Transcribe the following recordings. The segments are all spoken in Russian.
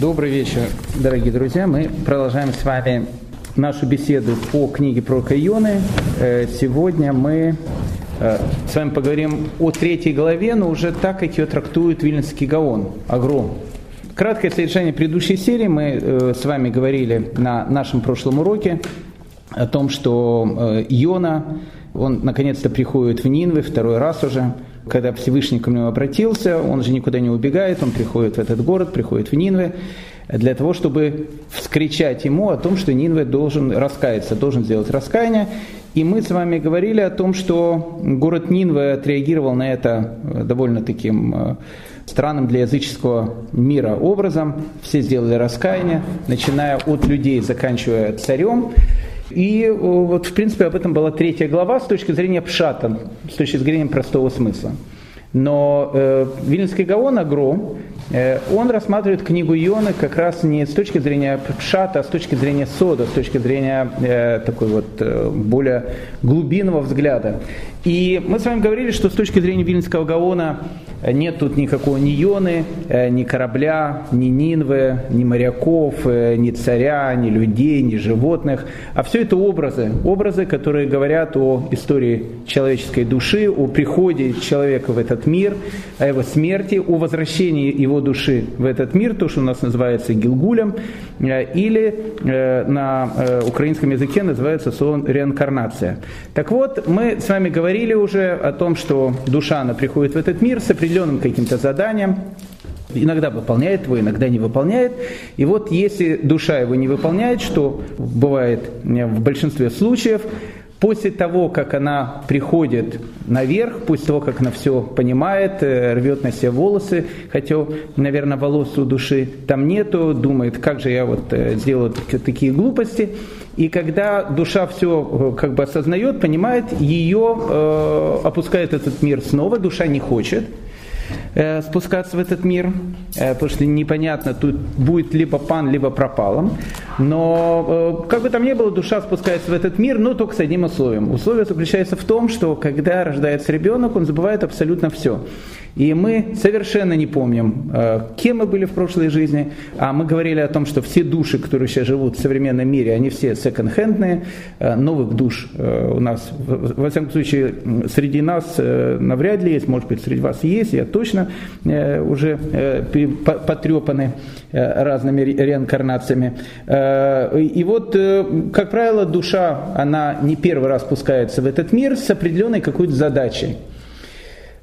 Добрый вечер, дорогие друзья. Мы продолжаем с вами нашу беседу по книге про Кайоны. Э, сегодня мы э, с вами поговорим о третьей главе, но уже так, как ее трактует Вильнинский Гаон, Агро. Краткое содержание предыдущей серии мы э, с вами говорили на нашем прошлом уроке о том, что Иона, он наконец-то приходит в Нинвы второй раз уже – когда Всевышний к нему обратился, он же никуда не убегает, он приходит в этот город, приходит в Нинве, для того, чтобы вскричать ему о том, что Нинве должен раскаяться, должен сделать раскаяние. И мы с вами говорили о том, что город Нинве отреагировал на это довольно таким э, странным для языческого мира образом. Все сделали раскаяние, начиная от людей, заканчивая царем. И э, вот, в принципе, об этом была третья глава с точки зрения пшата, с точки зрения простого смысла. Но э, Вильнинский Гаон Агро, он рассматривает книгу Ионы как раз не с точки зрения пшата, а с точки зрения сода, с точки зрения э, такой вот э, более глубинного взгляда. И мы с вами говорили, что с точки зрения Вильнинского Гаона нет тут никакого ни Йоны, э, ни корабля, ни Нинвы, ни моряков, э, ни царя, ни людей, ни животных. А все это образы. Образы, которые говорят о истории человеческой души, о приходе человека в этот мир, о его смерти, о возвращении его души в этот мир, то, что у нас называется Гилгулем, э, или на украинском языке называется сон реинкарнация. Так вот, мы с вами говорили уже о том, что душа, она приходит в этот мир с определенным каким-то заданием, иногда выполняет его, иногда не выполняет. И вот если душа его не выполняет, что бывает в большинстве случаев, После того, как она приходит наверх, после того, как она все понимает, э, рвет на себе волосы, хотя, наверное, волос у души там нету, думает, как же я вот э, сделаю такие глупости. И когда душа все э, как бы осознает, понимает, ее э, опускает этот мир снова, душа не хочет – Э, спускаться в этот мир, э, потому что непонятно, тут будет либо пан, либо пропалом. Но э, как бы там ни было, душа спускается в этот мир, но только с одним условием. Условие заключается в том, что когда рождается ребенок, он забывает абсолютно все. И мы совершенно не помним, э, кем мы были в прошлой жизни, а мы говорили о том, что все души, которые сейчас живут в современном мире, они все секонд-хендные, новых душ у нас, во всяком случае, среди нас навряд ли есть, может быть, среди вас есть, я точно уже потрепаны разными реинкарнациями. И вот, как правило, душа, она не первый раз спускается в этот мир с определенной какой-то задачей.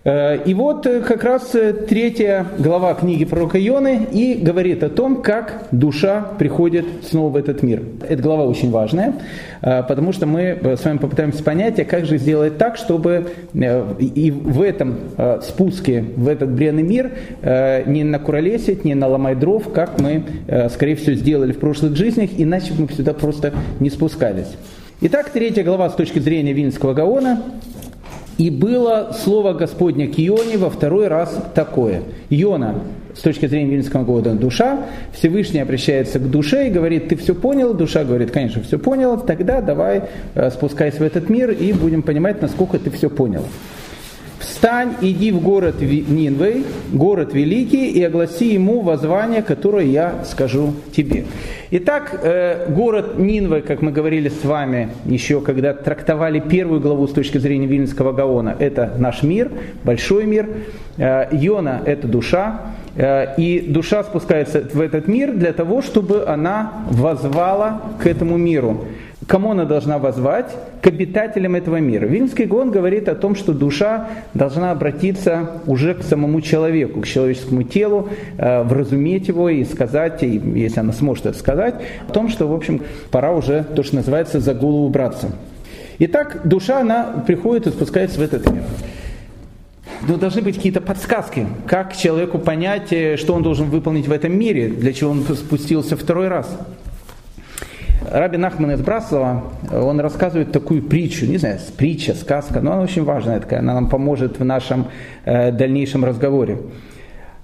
Э, и вот э, как раз э, третья глава книги пророка Ионы и говорит о том, как душа приходит снова в этот мир. Эта глава очень важная, потому что мы с вами попытаемся понять, а как же сделать так, чтобы и в этом спуске, в этот бренный мир не накуролесить, не наломать дров, как мы, скорее всего, сделали в прошлых жизнях, иначе бы мы сюда просто не спускались. Итак, третья глава с точки зрения Вильнского Гаона и было слово Господня к Ионе во второй раз такое. Иона, с точки зрения Вильнского года, душа, Всевышний обращается к душе и говорит, ты все понял? Душа говорит, конечно, все понял, тогда давай э, спускайся в этот мир и будем понимать, насколько ты все понял. «Встань, иди в город Нинвей, город великий, и огласи ему воззвание, которое я скажу тебе». Итак, э, город Нинве, как мы говорили с вами еще, когда трактовали первую главу с точки зрения Вильнинского Гаона, это наш мир, большой мир. Э, Йона – это душа, э, и душа спускается в этот мир для того, чтобы она возвала к этому миру. Кому она должна возвать? К обитателям этого мира. Вильнский гон говорит о том, что душа должна обратиться уже к самому человеку, к человеческому телу, э, вразуметь его и сказать, если она сможет это сказать, о том, что, в общем, пора уже то, что называется, за голову браться. Итак, душа, она приходит и спускается в этот мир. Но должны быть какие-то подсказки, как человеку понять, э, что он должен выполнить в этом мире, для чего он спустился второй раз. Раби Нахман из Браслова, он рассказывает такую притчу, не знаю, притча, сказка, но она очень важная такая, она нам поможет в нашем э, дальнейшем разговоре.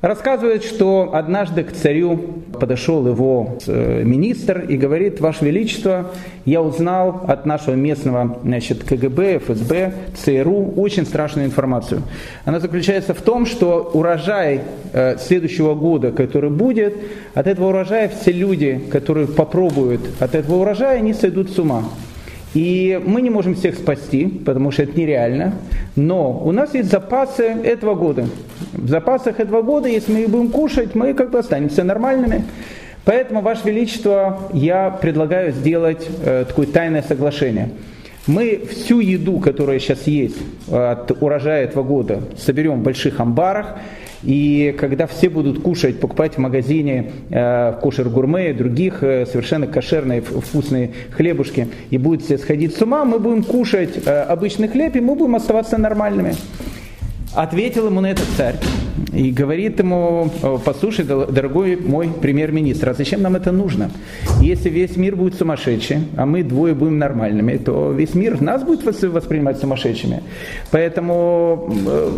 Рассказывает, что однажды к царю подошел его э, министр и говорит, Ваше Величество, я узнал от нашего местного значит, КГБ, ФСБ, ЦРУ очень страшную информацию. Она заключается в том, что урожай э, следующего года, который будет, от этого урожая все люди, которые попробуют от этого урожая, они сойдут с ума. И мы не можем всех спасти, потому что это нереально. Но у нас есть запасы этого года. В запасах этого года, если мы их будем кушать, мы как бы останемся нормальными. Поэтому, Ваше Величество, я предлагаю сделать э, такое тайное соглашение. Мы всю еду, которая сейчас есть от урожая этого года, соберем в больших амбарах, и когда все будут кушать, покупать в магазине э, кошер-гурме и других э, совершенно кошерные вкусные хлебушки, и будут все сходить с ума, мы будем кушать э, обычный хлеб, и мы будем оставаться нормальными. Ответил ему на это царь и говорит ему, послушай, дорогой мой премьер-министр, а зачем нам это нужно? Если весь мир будет сумасшедший, а мы двое будем нормальными, то весь мир нас будет воспринимать сумасшедшими. Поэтому э,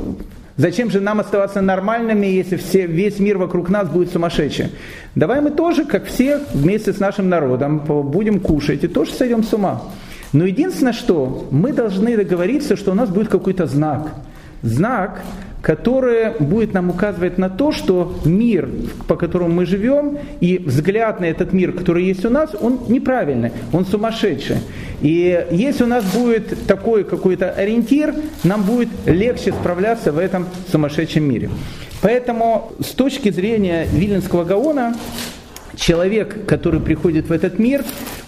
Зачем же нам оставаться нормальными, если все, весь мир вокруг нас будет сумасшедшим? Давай мы тоже, как все, вместе с нашим народом будем кушать и тоже сойдем с ума. Но единственное, что мы должны договориться, что у нас будет какой-то знак. Знак, которое будет нам указывать на то, что мир, по которому мы живем, и взгляд на этот мир, который есть у нас, он неправильный, он сумасшедший. И если у нас будет такой какой-то ориентир, нам будет легче справляться в этом сумасшедшем мире. Поэтому с точки зрения Виленского Гаона, человек, который приходит в этот мир,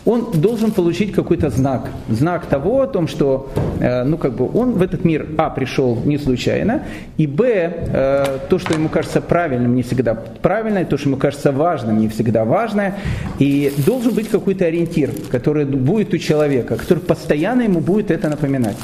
он должен получить какой-то знак. Знак того о том, что э, ну, как бы он в этот мир, а, пришел не случайно, и, б, э, то, что ему кажется правильным, не всегда правильное, то, что ему кажется важным, не всегда важное. И должен быть какой-то ориентир, который будет у человека, который постоянно ему будет это напоминать.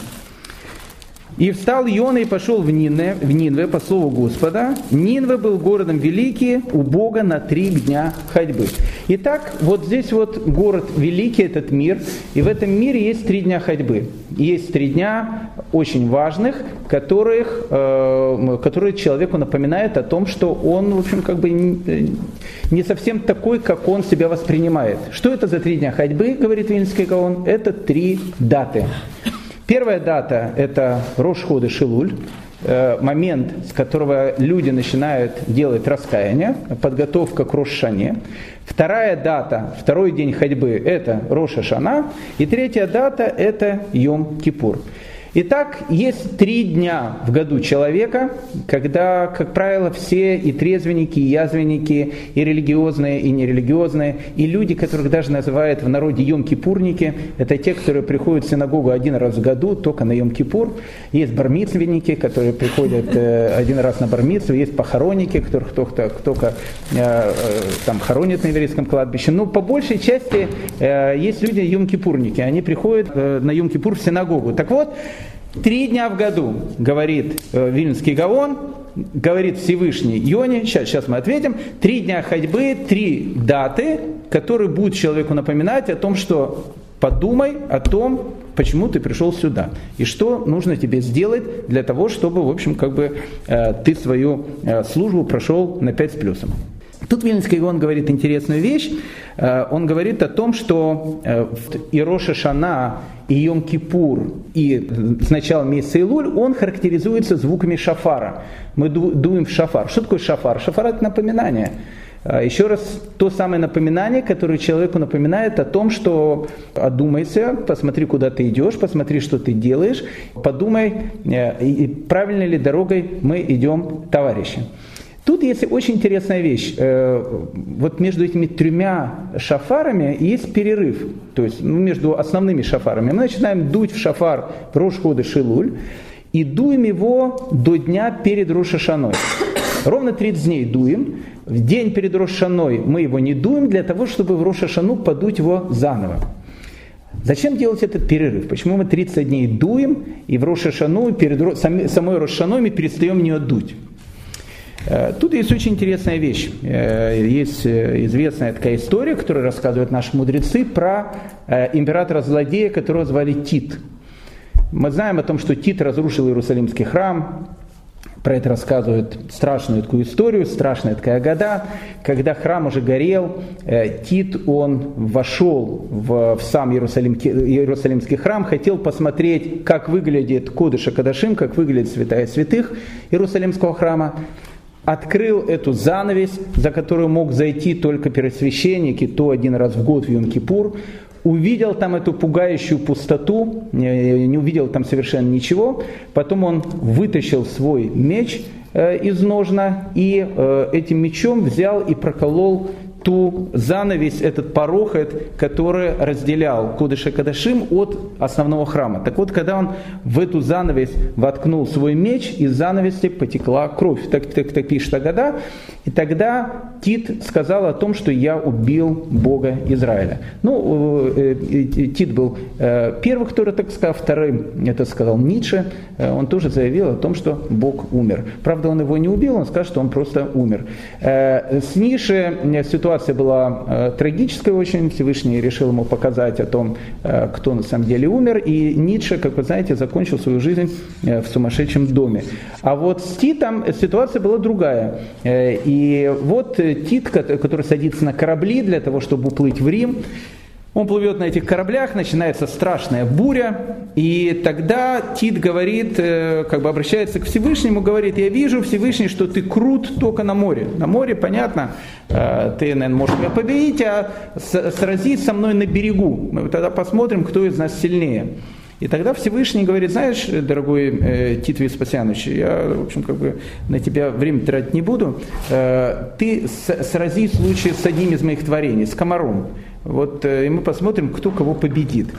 И встал Иона и пошел в Нинве, в Нинве по слову Господа. Нинве был городом великий у Бога на три дня ходьбы. Итак, вот здесь вот город великий, этот мир, и в этом мире есть три дня ходьбы. Есть три дня очень важных, которых, э, которые человеку напоминают о том, что он, в общем, как бы не совсем такой, как он себя воспринимает. Что это за три дня ходьбы, говорит Вильнский Гаон? Это три даты. Первая дата – это Рошходы Шилуль, э, момент, с которого люди начинают делать раскаяние, подготовка к Рошане. Вторая дата, второй день ходьбы – это Роша Шана. И третья дата – это Йом-Кипур. Итак, есть три дня в году человека, когда, как правило, все и трезвенники, и язвенники, и религиозные, и нерелигиозные, и люди, которых даже называют в народе Йом-Кипурники, это те, которые приходят в синагогу один раз в году, только на Йом-Кипур. Есть бармицвенники, которые приходят э, один раз на бармицу, есть похоронники, которых только, только э, э, там хоронят на еврейском кладбище. Но по большей части есть люди Йом-Кипурники, они приходят на Йом-Кипур в синагогу. Так вот, Три дня в году, говорит э, Вильнский Гаон, говорит Всевышний Йоне, сейчас, сейчас мы ответим, три дня ходьбы, три даты, которые будут человеку напоминать о том, что подумай о том, почему ты пришел сюда и что нужно тебе сделать для того, чтобы, в общем, как бы э, ты свою э, службу прошел на 5 с плюсом. Тут Вильнский Гаон говорит интересную вещь. Э, он говорит о том, что э, и Роша Шана, и Йом-Кипур, и с начала месяца Илуль, он характеризуется звуками шафара. Мы дуем в шафар. Что такое шафар? Шафар – это напоминание. Э, еще раз, то самое напоминание, которое человеку напоминает о том, что одумайся, посмотри, куда ты идешь, посмотри, что ты делаешь, подумай, правильной ли дорогой мы идем, товарищи. Тут есть очень интересная вещь. Э, вот между этими тремя шафарами есть перерыв. То есть ну, между основными шафарами. Мы начинаем дуть в шафар в Рошходы Шилуль и дуем его до дня перед Рошашаной. Ровно 30 дней дуем. В день перед Рошашаной мы его не дуем для того, чтобы в Рошашану подуть его заново. Зачем делать этот перерыв? Почему мы 30 дней дуем и в Рошашану, перед самой Рошашаной мы перестаем не дуть? Э, тут есть очень интересная вещь. Э, есть э, известная такая история, которую рассказывают наши мудрецы про императора-злодея, которого звали Тит. Мы знаем о том, что Тит разрушил Иерусалимский храм, про это рассказывают страшную такую историю, страшная такая года, когда храм уже горел, Тит, он вошел в, в сам Иерусалимский, Иерусалимский храм, хотел посмотреть, как выглядит Кодыша Кадашим, как выглядит святая святых Иерусалимского храма, открыл эту занавесь, за которую мог зайти только первосвященник, и то один раз в год в Йом-Кипур, увидел там эту пугающую пустоту, не увидел там совершенно ничего, потом он вытащил свой меч э, из ножна и э, этим мечом взял и проколол ту занавесь, этот порохет, который разделял Кудыша Кадашим от основного храма. Так вот, когда он в эту занавесь воткнул свой меч, из занавеси потекла кровь. Так, так, так пишет Агада. И тогда Тит сказал о том, что я убил Бога Израиля. Ну, э, э, Тит был э, первый, который так сказал, вторым это сказал Ницше. Он тоже заявил о том, что Бог умер. Правда, он его не убил, он сказал, что он просто умер. С Ницше ситуация ситуация была э, трагическая очень. Всевышний решил ему показать о том, э, кто на самом деле умер. И Ницше, как вы знаете, закончил свою жизнь э, в сумасшедшем доме. А вот с Титом ситуация была другая. И вот Тит, который садится на корабли для того, чтобы уплыть в Рим, он плывет на этих кораблях, начинается страшная буря, и тогда Тит говорит, э, как бы обращается к Всевышнему, говорит, я вижу, Всевышний, что ты крут только на море. На море, понятно, э, ты, наверное, можешь меня победить, а сразись со мной на берегу. Мы тогда посмотрим, кто из нас сильнее. И тогда Всевышний говорит, знаешь, дорогой э, Тит Веспасьянович, я, в общем, как бы на тебя время тратить не буду, э, ты с, срази случай с одним из моих творений, с комаром. Вот, э, и мы посмотрим, кто кого победит.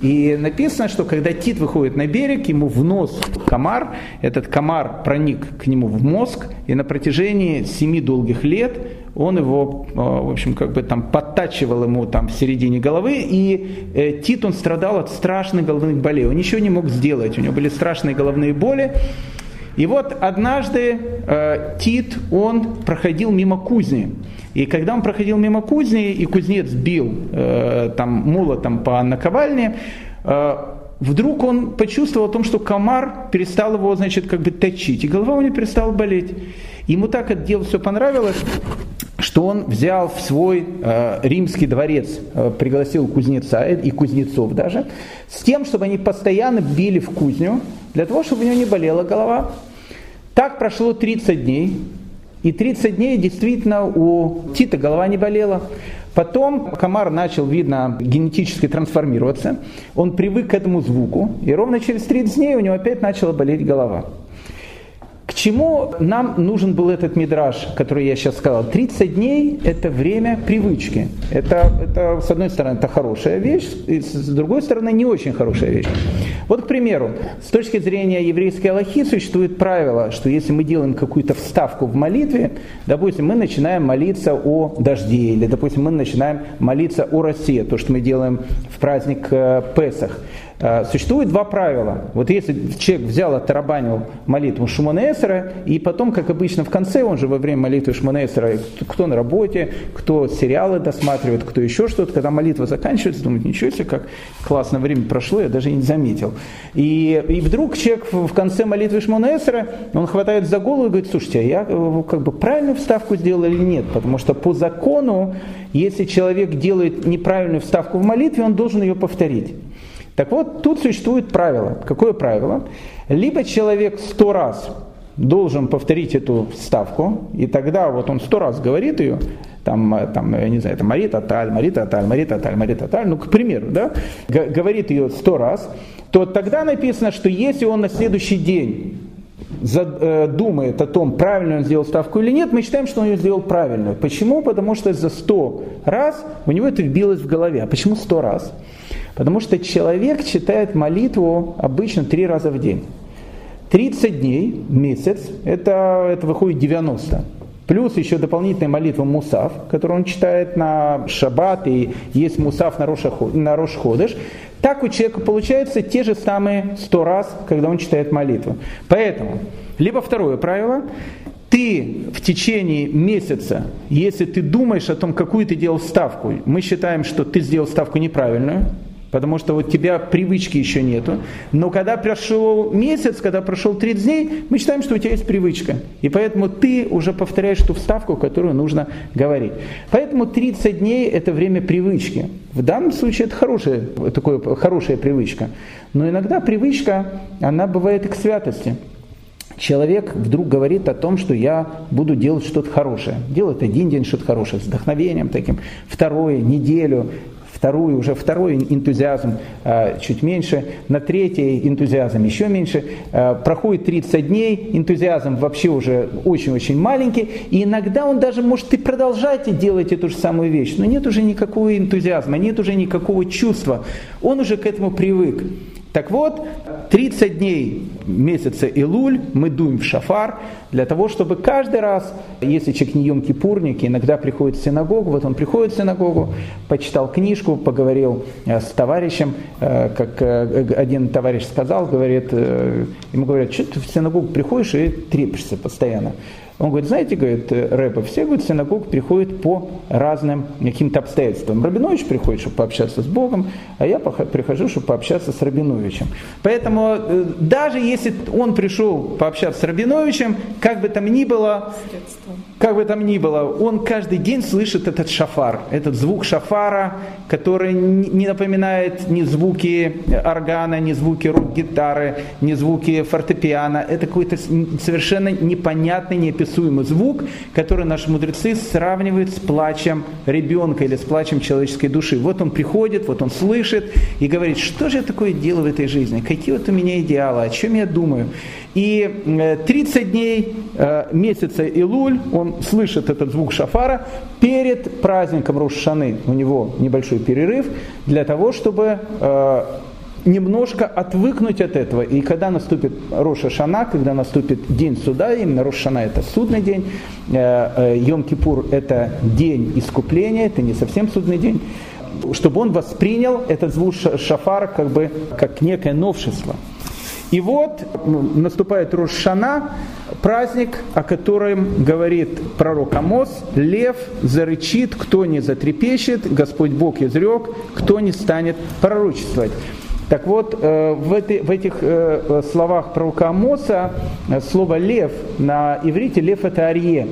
И написано, что когда Тит выходит на берег, ему в нос комар, этот комар проник к нему в мозг, и на протяжении семи долгих лет он его, э, в общем, как бы там подтачивал ему там в середине головы, и э, Тит, он страдал от страшных головных болей, он ничего не мог сделать, у него были страшные головные боли, и вот однажды Тит, он проходил мимо кузни. И когда он проходил мимо кузни, и кузнец бил э, там молотом по наковальне, э, вдруг он почувствовал о том, что комар перестал его, значит, как бы точить, и голова у него перестала болеть. Ему так это дело все понравилось, что он взял в свой э, римский дворец, э, пригласил кузнеца и кузнецов даже, с тем, чтобы они постоянно били в кузню, для того, чтобы у него не болела голова. Так прошло 30 дней, и 30 дней действительно у Тита голова не болела. Потом комар начал, видно, генетически трансформироваться. Он привык к этому звуку, и ровно через 30 дней у него опять начала болеть голова. К чему нам нужен был этот мидраж, который я сейчас сказал? 30 дней – это время привычки. Это, это, с одной стороны, это хорошая вещь, и с другой стороны, не очень хорошая вещь. Вот, к примеру, с точки зрения еврейской аллахи существует правило, что если мы делаем какую-то вставку в молитве, допустим, мы начинаем молиться о дожде, или, допустим, мы начинаем молиться о росе, то, что мы делаем в праздник э, Песах – существует два правила. Вот если человек взял, оттарабанил молитву Шуманесера, и потом, как обычно в конце, он же во время молитвы Шуманесера, кто на работе, кто сериалы досматривает, кто еще что-то, когда молитва заканчивается, думает, ничего себе, как классно время прошло, я даже и не заметил. И, и вдруг человек в конце молитвы Шмонесера, он хватает за голову и говорит, слушайте, а я э, как бы правильную вставку сделал или нет? Потому что по закону, если человек делает неправильную вставку в молитве, он должен ее повторить. Так вот, тут существует правило. Какое правило? Либо человек сто раз должен повторить эту ставку, и тогда вот он сто раз говорит ее, там, там, я не знаю, это Марита Таль, Марита Таль, Марита Таль, Марита Таль, ну, к примеру, да, говорит ее сто раз, то тогда написано, что если он на следующий день э, думает о том, правильно он сделал ставку или нет, мы считаем, что он ее сделал правильную. Почему? Потому что за сто раз у него это вбилось в голове. А почему сто раз? Потому что человек читает молитву обычно три раза в день. 30 дней, месяц, это, это выходит 90. Плюс еще дополнительная молитва Мусав, которую он читает на Шаббат, и есть Мусав на Рош Ходыш. Так у человека получается те же самые 100 раз, когда он читает молитву. Поэтому, либо второе правило, ты в течение месяца, если ты думаешь о том, какую ты делал ставку, мы считаем, что ты сделал ставку неправильную, Потому что вот тебя привычки еще нету. Но когда прошел месяц, когда прошел 30 дней, мы считаем, что у тебя есть привычка. И поэтому ты уже повторяешь ту вставку, которую нужно говорить. Поэтому 30 дней это время привычки. В данном случае это хорошая, такое, хорошая привычка. Но иногда привычка, она бывает и к святости человек вдруг говорит о том, что я буду делать что-то хорошее. Делает один день что-то хорошее, с вдохновением таким, второе, неделю, вторую, уже второй энтузиазм э, чуть меньше, на третий энтузиазм еще меньше, э, проходит 30 дней, энтузиазм вообще уже очень-очень маленький, и иногда он даже может и продолжать делать эту же самую вещь, но нет уже никакого энтузиазма, нет уже никакого чувства, он уже к этому привык. Так вот, 30 дней месяца Илуль мы дуем в шафар для того, чтобы каждый раз, если человек не ем кипурник, иногда приходит в синагогу, вот он приходит в синагогу, почитал книжку, поговорил э, с товарищем, э, как э, один товарищ сказал, говорит, ему говорят, что ты в синагогу приходишь и трепишься постоянно. Он говорит, знаете, говорит Рэба, все говорит, в синагогу приходят по разным каким-то обстоятельствам. Рабинович приходит, чтобы пообщаться с Богом, а я прихожу, чтобы пообщаться с Рабиновичем. Поэтому э, даже если он пришел пообщаться с Рабиновичем, как бы там ни было, как бы там ни было, он каждый день слышит этот шафар, этот звук шафара, который не напоминает ни звуки органа, ни звуки рок-гитары, ни звуки фортепиано. Это какой-то совершенно непонятный, неописуемый звук, который наши мудрецы сравнивают с плачем ребенка или с плачем человеческой души. Вот он приходит, вот он слышит и говорит, что же я такое делаю в этой жизни, какие вот у меня идеалы, о чем я думаю. И 30 э, дней э, месяца Илуль, он слышит этот звук шафара перед праздником Рошашаны. У него небольшой перерыв для того, чтобы э, немножко отвыкнуть от этого. И когда наступит Роша Шана, когда наступит день суда, именно Роша Шана это судный день, Йом-Кипур это день искупления, это не совсем судный день, чтобы он воспринял этот звук шафара как бы как некое новшество. И вот наступает Рошана, праздник, о котором говорит пророк Амос, лев зарычит, кто не затрепещет, Господь Бог изрек, кто не станет пророчествовать. Так вот, э, в, этой, в этих э, словах пророка Амоса э, слово «лев» на иврите «лев» это «арье».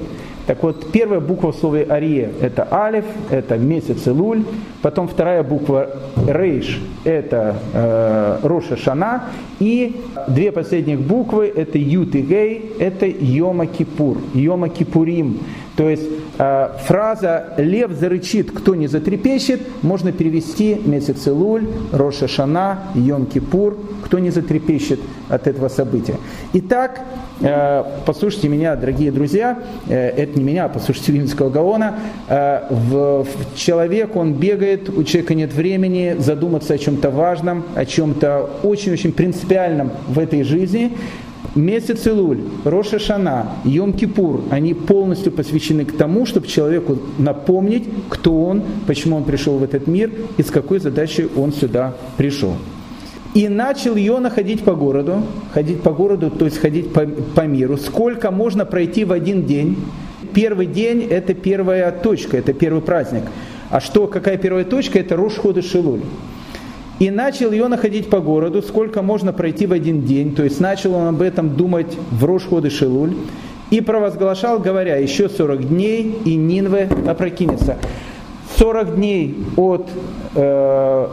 Так вот, первая буква в слове «арье» – это алиф, это месяц Илуль. Потом вторая буква «рейш» – это э, Роша Шана. И две последних буквы – это ют и гей, это Йома Кипур, Йома Кипурим. То есть э, фраза «лев зарычит, кто не затрепещет» можно перевести месяц Илуль, Роша Шана, Йом Кипур, кто не затрепещет от этого события. Итак, э, послушайте меня, дорогие друзья, э, это не меня, а послушайте Вильнинского Гаона, э, в, в человек, он бегает, у человека нет времени задуматься о чем-то важном, о чем-то очень-очень принципиальном в этой жизни, Месяц Илуль, Роша Шана, Йом-Кипур, они полностью посвящены к тому, чтобы человеку напомнить, кто он, почему он пришел в этот мир и с какой задачей он сюда пришел. И начал Йона ходить по городу, ходить по городу, то есть ходить по, по миру. Сколько можно пройти в один день? Первый день – это первая точка, это первый праздник. А что, какая первая точка? Это Рош Хода Шилуль. И начал ее находить по городу, сколько можно пройти в один день. То есть начал он об этом думать в Рошходы Шилуль. И провозглашал, говоря, еще 40 дней, и Нинве опрокинется. 40 дней от э,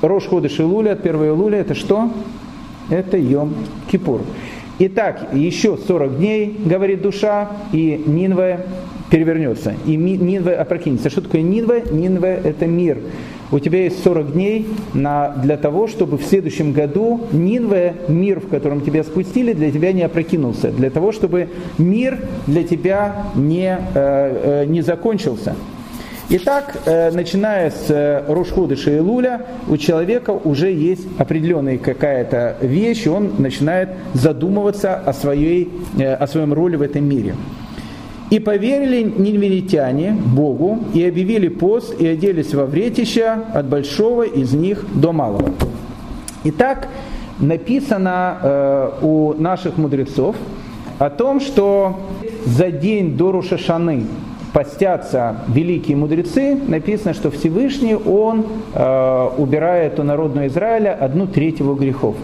Рошхода Шилуля, от 1 июля, это что? Это Йом Кипур. Итак, еще 40 дней, говорит душа, и Нинве перевернется. И Нинве опрокинется. Что такое Нинве? Нинве – это мир у тебя есть 40 дней на, для того, чтобы в следующем году Нинве, мир, в котором тебя спустили, для тебя не опрокинулся, для того, чтобы мир для тебя не, э, э, не закончился. Итак, э, начиная с э, Рошхода Шейлуля, у человека уже есть определенная какая-то вещь, и он начинает задумываться о, своей, э, о своем роли в этом мире. И поверили нинвинитяне Богу, и объявили пост, и оделись во вретища от большого из них до малого. Итак, написано э, у наших мудрецов о том, что за день до Рушашаны, постятся великие мудрецы, написано, что Всевышний, он э, убирает у народного Израиля одну треть его грехов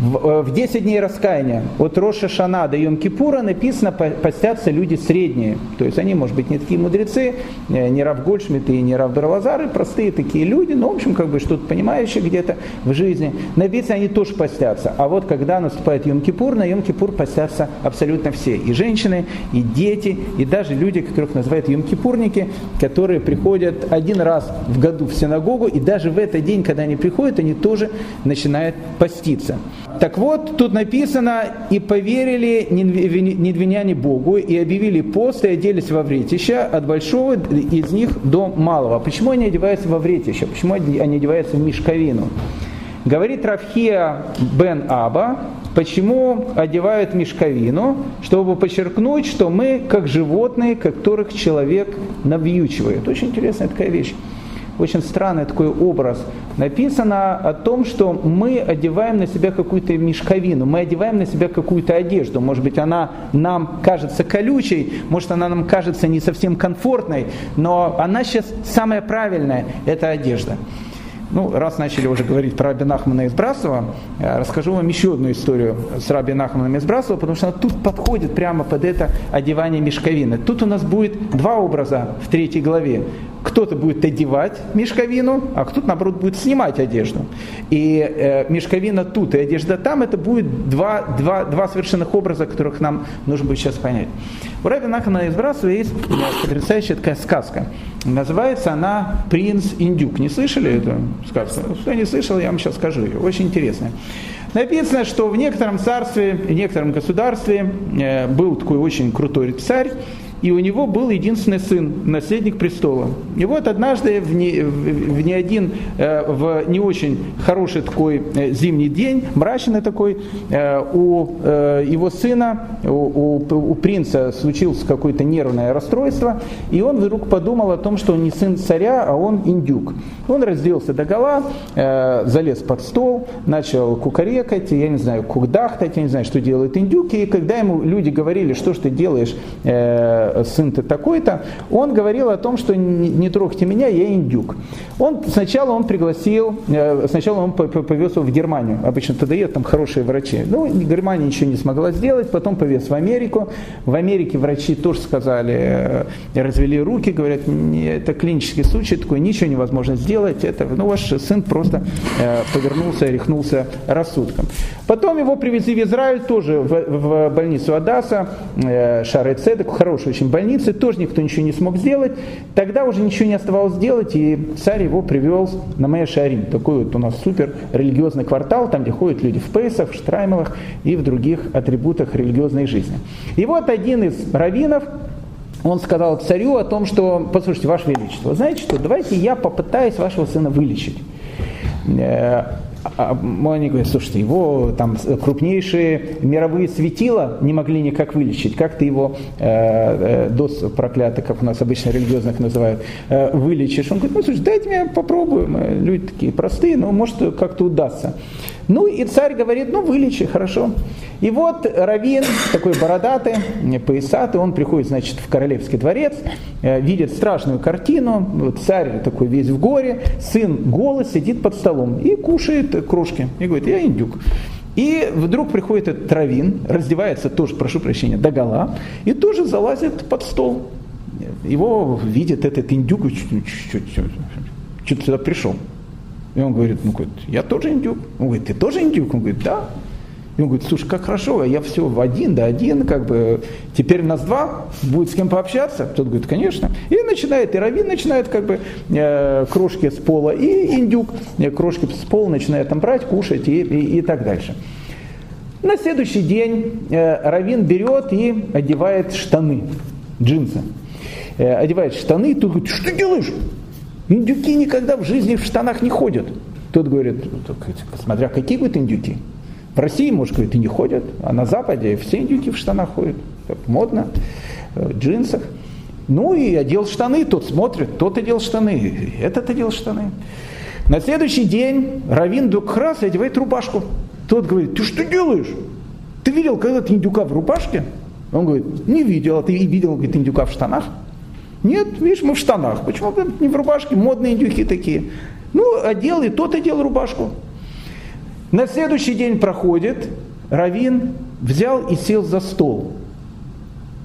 в 10 э, дней раскаяния от Роша Шана до Йом Кипура написано постятся люди средние. То есть они, может быть, не такие мудрецы, э, не Рав Гольшмит и не Рав Дарвазары, простые такие люди, но, в общем, как бы что-то понимающие где-то в жизни. Написано, они тоже постятся. А вот когда наступает Йом Кипур, на Йом Кипур постятся абсолютно все. И женщины, и дети, и даже люди, которых называют Йом Кипурники, которые приходят один раз в году в синагогу, и даже в этот день, когда они приходят, они тоже начинают поститься. Так вот, тут написано, и поверили недвиняне Богу, и объявили пост, и оделись во вретища от большого из них до малого. Почему они одеваются во вретище? Почему они одеваются в мешковину? Говорит Равхия бен Аба, почему одевают мешковину, чтобы подчеркнуть, что мы как животные, которых человек навьючивает. Очень интересная такая вещь очень странный такой образ. Написано о том, что мы одеваем на себя какую-то мешковину, мы одеваем на себя какую-то одежду. Может быть, она нам кажется колючей, может, она нам кажется не совсем комфортной, но она сейчас самая правильная, это одежда. Ну, раз начали уже говорить про Раби Нахмана из Брасова, расскажу вам еще одну историю с Раби Нахманом из Брасова, потому что она тут подходит прямо под это одевание мешковины. Тут у нас будет два образа в третьей главе. Кто-то будет одевать мешковину, а кто-то, наоборот, будет снимать одежду. И э, мешковина тут и одежда там, это будет два, два, два совершенных образа, которых нам нужно будет сейчас понять. У Раби Нахана из Брасова есть потрясающая такая сказка. Называется она «Принц Индюк». Не слышали эту сказку? Кто не слышал, я вам сейчас скажу ее. Очень интересная. Написано, что в некотором царстве, в некотором государстве э, был такой очень крутой царь, и у него был единственный сын, наследник престола. И вот однажды в не, в не один, э, в не очень хороший такой э, зимний день, мрачный такой, э, у его сына, у, у, у принца случилось какое-то нервное расстройство, и он вдруг подумал о том, что он не сын царя, а он индюк. Он разделся до гола, залез под стол, начал кукарекать, я не знаю, кудахтать, я не знаю, что делают индюки, и когда ему люди говорили, что ж ты делаешь, сын-то такой-то, он говорил о том, что не, трогайте меня, я индюк. Он, сначала он пригласил, э, сначала он повез его в Германию, обычно тогда едут там хорошие врачи. Ну, Германия ничего не смогла сделать, потом повез в Америку. В Америке врачи тоже сказали, э, развели руки, говорят, это клинический случай, такой ничего невозможно сделать, это, ну, ваш сын просто э, повернулся, рехнулся рассудком. Потом его привезли в Израиль тоже в, в больницу Адаса, Шары Цедек, хороший очень больнице, тоже никто ничего не смог сделать. Тогда уже ничего не оставалось сделать, и царь его привел на Мэя Шарим. Такой вот у нас супер религиозный квартал, там, где ходят люди в Пейсах, в Штраймелах и в других атрибутах религиозной жизни. И вот один из раввинов, он сказал царю о том, что, послушайте, Ваше Величество, знаете что, давайте я попытаюсь вашего сына вылечить. Э, а, а они говорят, слушайте, его там крупнейшие мировые светила не могли никак вылечить. Как ты его, э, э, дос проклятый, как у нас обычно религиозных называют, э, вылечишь? Он говорит, ну слушай, дайте мне попробуем. Люди такие простые, но может как-то удастся. Ну и царь говорит, ну вылечи, хорошо. И вот Равин, такой бородатый, поясатый, он приходит, значит, в королевский дворец, э, видит страшную картину, царь такой весь в горе, сын голос сидит под столом и кушает кружки. И говорит, я индюк. И вдруг приходит этот Равин, раздевается тоже, прошу прощения, до гола, и тоже залазит под стол. Его видит этот индюк, что-то сюда пришел. И он говорит, ну, говорит, я тоже индюк. Он говорит, ты тоже индюк? Он говорит, да. И он говорит, слушай, как хорошо, я все в один, да один, как бы, теперь нас два, будет с кем пообщаться? Тот говорит, конечно. И начинает, и Равин начинает как бы э, крошки с пола, и индюк э, крошки с пола начинает там брать, кушать и, и, и так дальше. На следующий день э, Равин берет и одевает штаны, джинсы. Э, одевает штаны, и тут говорит, что ты делаешь? Индюки никогда в жизни в штанах не ходят. Тот говорит, смотря какие будут индюки. В России, может, говорит, и не ходят, а на Западе все индюки в штанах ходят. Так модно, э, в джинсах. Ну и одел штаны, тот смотрит, тот одел штаны, этот одел штаны. На следующий день Равин и одевает рубашку. Тот говорит, ты что делаешь? Ты видел когда-то индюка в рубашке? Он говорит, не видел, а ты видел, говорит, индюка в штанах? Нет, видишь, мы в штанах. Почему не в рубашке? Модные индюхи такие. Ну, одел, и тот одел рубашку. На следующий день проходит, Равин взял и сел за стол.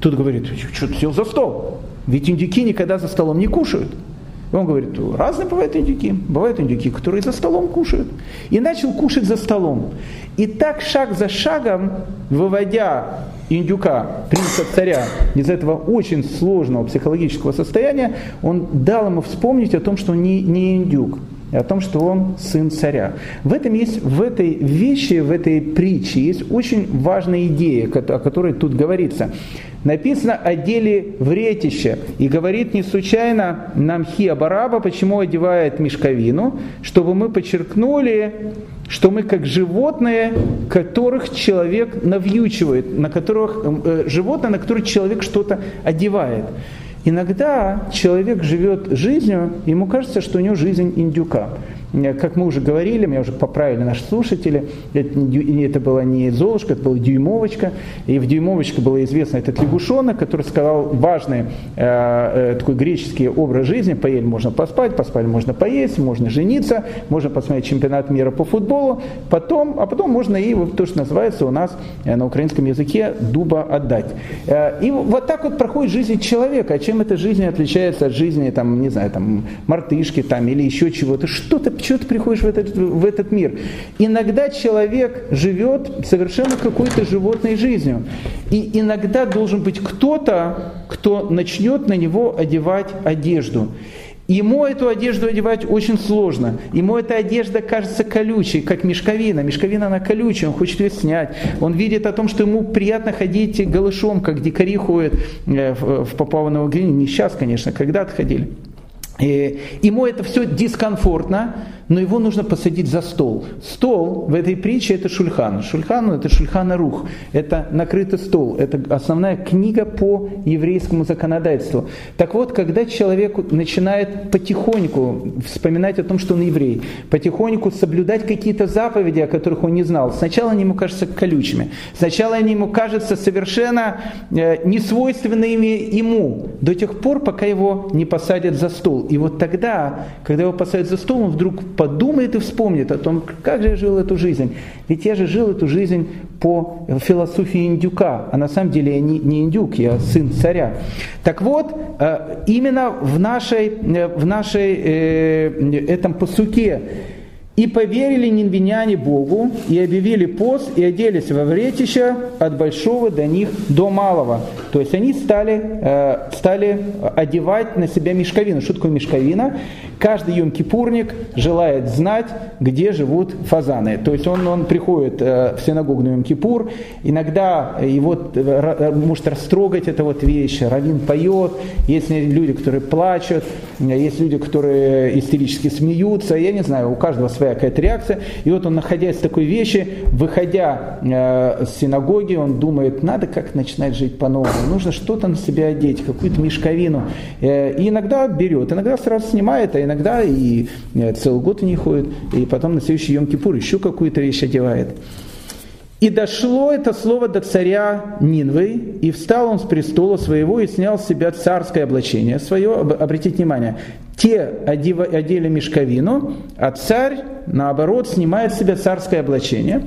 Тут говорит, что ты сел за стол? Ведь индюки никогда за столом не кушают. Он говорит, разные бывают индюки. Бывают индюки, которые за столом кушают. И начал кушать за столом. И так шаг за шагом, выводя индюка, принца царя, из этого очень сложного психологического состояния, он дал ему вспомнить о том, что он не, не индюк о том, что он сын царя. В этом есть, в этой вещи, в этой притче есть очень важная идея, о которой тут говорится. Написано о деле вретища. И говорит не случайно нам Хиабараба, почему одевает мешковину, чтобы мы подчеркнули, что мы как животные, которых человек навьючивает, на которых, э, животные, на которых человек что-то одевает. Иногда человек живет жизнью, ему кажется, что у него жизнь индюка. Э, как мы уже говорили, меня уже поправили наши слушатели, это, это была не Золушка, это была Дюймовочка. И в Дюймовочке было известно этот лягушонок, который сказал важный э, э, такой греческий образ жизни. Поели можно поспать, поспать можно поесть, можно жениться, можно посмотреть чемпионат мира по футболу. Потом, а потом можно и то, что называется у нас э, на украинском языке дуба отдать. И вот так вот проходит жизнь человека. А чем эта жизнь отличается от жизни, там, не знаю, там, мартышки там, или еще чего-то? Что-то чего ты приходишь в этот, в этот мир? Иногда человек живет совершенно какой-то животной жизнью. И иногда должен быть кто-то, кто начнет на него одевать одежду. Ему эту одежду одевать очень сложно. Ему эта одежда кажется колючей, как мешковина. Мешковина, она колючая, он хочет ее снять. Он видит о том, что ему приятно ходить голышом, как дикари ходят э, в Папуа Новой Гвинее. Не сейчас, конечно, когда-то ходили. И ему это все дискомфортно, но его нужно посадить за стол. Стол в этой притче это шульхан. Шульхан это шульхана рух. Это накрытый стол. Это основная книга по еврейскому законодательству. Так вот, когда человек начинает потихоньку вспоминать о том, что он еврей, потихоньку соблюдать какие-то заповеди, о которых он не знал, сначала они ему кажутся колючими. Сначала они ему кажутся совершенно э, несвойственными ему, до тех пор, пока его не посадят за стол. И вот тогда, когда его посадят за стол, он вдруг подумает и вспомнит о том, как же я жил эту жизнь. Ведь я же жил эту жизнь по философии индюка, а на самом деле я не, не индюк, я сын царя. Так вот, э, именно в нашей, э, в нашей э, этом посуке и поверили нинвиняне Богу, и объявили пост, и оделись во вретища от большого до них до малого. То есть они стали, э, стали одевать на себя мешковину. Что такое мешковина? Каждый йом-кипурник желает знать, где живут фазаны. То есть он, он приходит э, в синагогу на йом-кипур, иногда его э, может растрогать эта вот вещь, равин поет, есть люди, которые плачут, есть люди, которые истерически смеются, я не знаю, у каждого своя какая-то реакция. И вот он, находясь в такой вещи, выходя э, с синагоги, он думает, надо как начинать жить по-новому, нужно что-то на себя одеть, какую-то мешковину. Э, и иногда берет, иногда сразу снимает, а иногда и э, целый год не ходит, и потом на следующий Йом-Кипур еще какую-то вещь одевает. И дошло это слово до царя Нинвы, и встал он с престола своего и снял с себя царское облачение свое. Обратите внимание, те одели мешковину, а царь, наоборот, снимает с себя царское облачение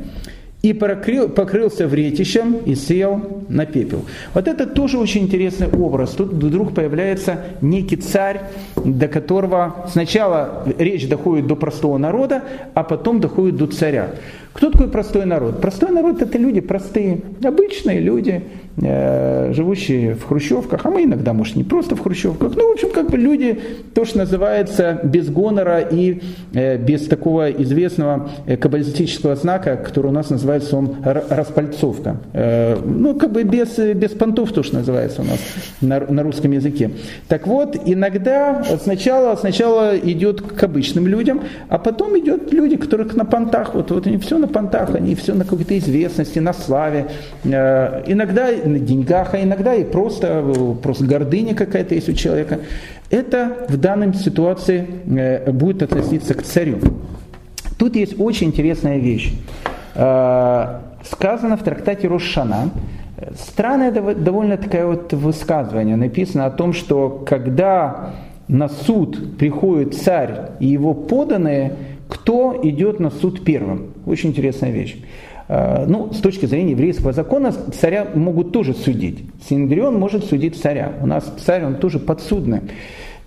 и покрыл, покрылся вретищем и сел на пепел. Вот это тоже очень интересный образ. Тут вдруг появляется некий царь, до которого сначала речь доходит до простого народа, а потом доходит до царя. Кто такой простой народ? Простой народ это люди простые, обычные люди, живущие в хрущевках, а мы иногда, может, не просто в хрущевках, ну, в общем, как бы люди, то, что называется, без гонора и э, без такого известного э, каббалистического знака, который у нас называется он распальцовка. Э, ну, как бы без, без понтов, то, что называется у нас на, на русском языке. Так вот, иногда сначала, сначала идет к обычным людям, а потом идет люди, которых на понтах, вот, вот они все на понтах, они все на какой-то известности, на славе, э, иногда деньгах, а иногда и просто, просто гордыня какая-то есть у человека. Это в данной ситуации э, будет относиться к царю. Тут есть очень интересная вещь. Э, сказано в трактате Рошана, Странное довольно такое вот высказывание. Написано о том, что когда на суд приходит царь и его поданные, кто идет на суд первым? Очень интересная вещь. Э, ну, с точки зрения еврейского закона, царя могут тоже судить. Синдрион может судить царя. У нас царь, он тоже подсудный.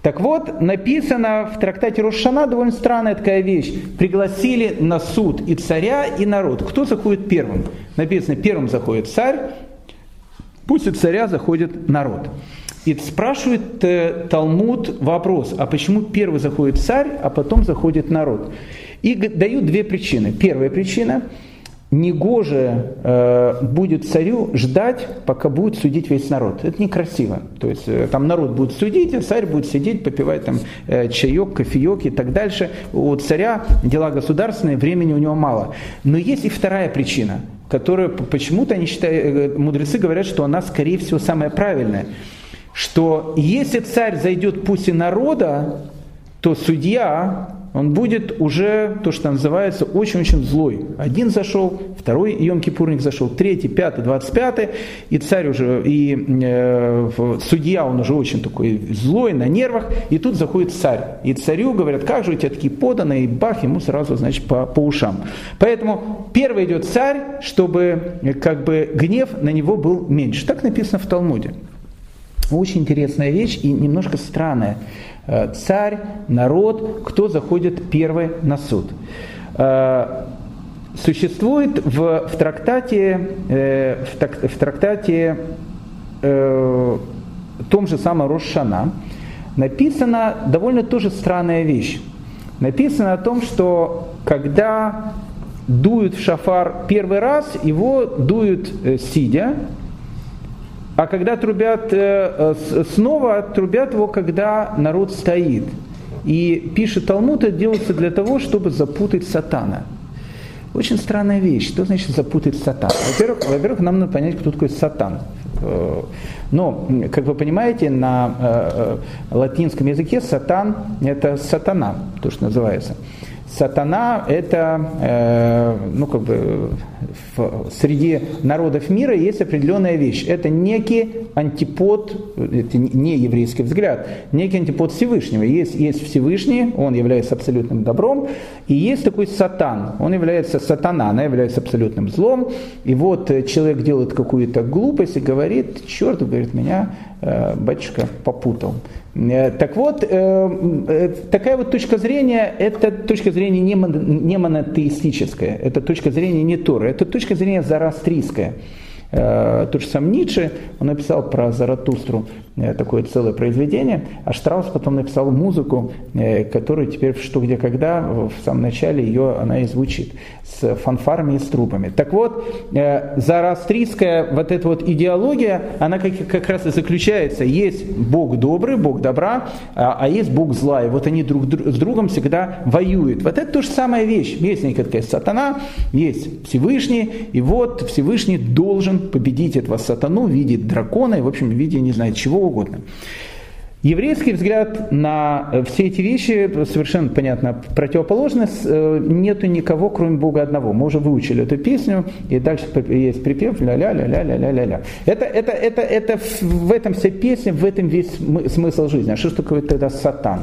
Так вот, написано в трактате Рошана довольно странная такая вещь. Пригласили на суд и царя, и народ. Кто заходит первым? Написано, первым заходит царь, после царя заходит народ. И спрашивает э, Талмуд вопрос, а почему первый заходит царь, а потом заходит народ? И дают две причины. Первая причина – негоже э, будет царю ждать, пока будет судить весь народ. Это некрасиво. То есть э, там народ будет судить, а царь будет сидеть, попивать там э, чаек, кофеек и так дальше. У царя дела государственные, времени у него мало. Но есть и вторая причина, которая почему-то они считают, э, мудрецы говорят, что она скорее всего самая правильная. Что если царь зайдет пусть и народа, то судья он будет уже, то, что называется, очень-очень злой. Один зашел, второй Йом-Кипурник зашел, третий, пятый, двадцать пятый, и царь уже, и э, судья, он уже очень такой злой, на нервах, и тут заходит царь. И царю говорят, как же у тебя такие поданные, и бах, ему сразу, значит, по, по ушам. Поэтому первый идет царь, чтобы как бы гнев на него был меньше. Так написано в Талмуде. Очень интересная вещь и немножко странная. Э, царь, народ, кто заходит первый на суд. Э, существует в, в трактате, э, в, в трактате том же самом Рошана написана довольно тоже странная вещь. Написано о том, что когда дуют в шафар первый раз, его дуют сидя, а когда трубят э, э, снова, трубят его, когда народ стоит. И пишет Талмуд, это делается для того, чтобы запутать сатана. Очень странная вещь. Что значит запутать сатана? Во-первых, во-первых, нам надо понять, кто такой сатан. Э, но, как вы понимаете, на латинском языке сатан – это сатана, то, что называется. Сатана – это, э, ну, как бы, в, среди народов мира есть определенная вещь. Это некий антипод, это не еврейский взгляд, некий антипод Всевышнего. Есть, есть Всевышний, он является абсолютным добром, и есть такой сатан, он является сатана, она является абсолютным злом. И вот человек делает какую-то глупость и говорит, черт, говорит, меня Э, батюшка попутал. Э, так вот, э, такая вот точка зрения, это точка зрения не монотеистическая, это точка зрения не Торы, это точка зрения зарастрийская. Тот же сам Ницше, он написал про Заратустру такое целое произведение, а Штраус потом написал музыку, которую теперь в «Что, где, когда» в самом начале ее она и звучит с фанфарами и с трубами. Так вот, э, зарастрийская вот эта вот идеология, она как, как раз и заключается. Есть Бог добрый, Бог добра, а, а есть Бог зла. И вот они друг с другом всегда воюют. Вот это то же самая вещь. Есть некая такая сатана, есть Всевышний, и вот Всевышний должен победить этого сатану в виде дракона, и в общем в виде не знаю чего угодно. Еврейский взгляд на э, все эти вещи совершенно понятно противоположный. Э, нету никого, кроме Бога одного. Мы уже выучили эту песню, и дальше есть припев ля-ля-ля-ля-ля-ля-ля. Это, это, это, это в этом вся песня, в этом весь смысл жизни. А что такое тогда сатан?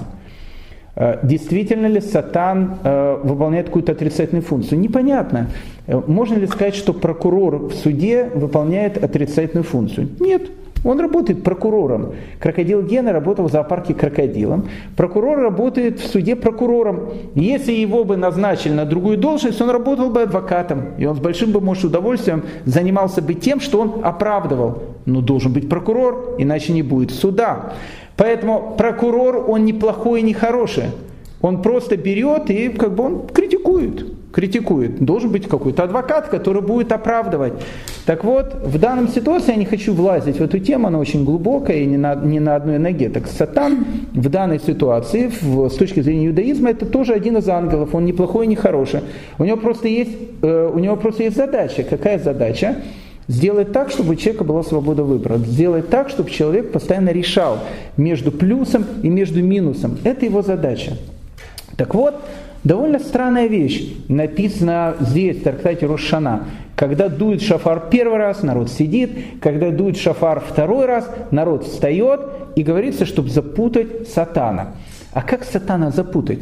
Э, действительно ли сатан выполняет какую-то отрицательную функцию? Непонятно. Можно ли сказать, что прокурор в суде выполняет отрицательную функцию? Нет. Он работает прокурором. Крокодил Гена работал в зоопарке крокодилом. Прокурор работает в суде прокурором. Если его бы назначили на другую должность, он работал бы адвокатом. И он с большим бы, может, удовольствием занимался бы тем, что он оправдывал. Но должен быть прокурор, иначе не будет суда. Поэтому прокурор, он не плохой и не хороший. Он просто берет и как бы он критикует критикует. Должен быть какой-то адвокат, который будет оправдывать. Так вот, в данном ситуации я не хочу влазить в эту тему, она очень глубокая и не на, не на одной ноге. Так Сатан в данной ситуации, в, с точки зрения иудаизма, это тоже один из ангелов, он не плохой и не хороший. У него просто есть, э, у него просто есть задача. Какая задача? Сделать так, чтобы у человека была свобода выбора. Сделать так, чтобы человек постоянно решал между плюсом и между минусом. Это его задача. Так вот, Довольно странная вещь написана здесь, в трактате Рошана. Когда дует шафар первый раз, народ сидит. Когда дует шафар второй раз, народ встает. И говорится, чтобы запутать сатана. А как сатана запутать?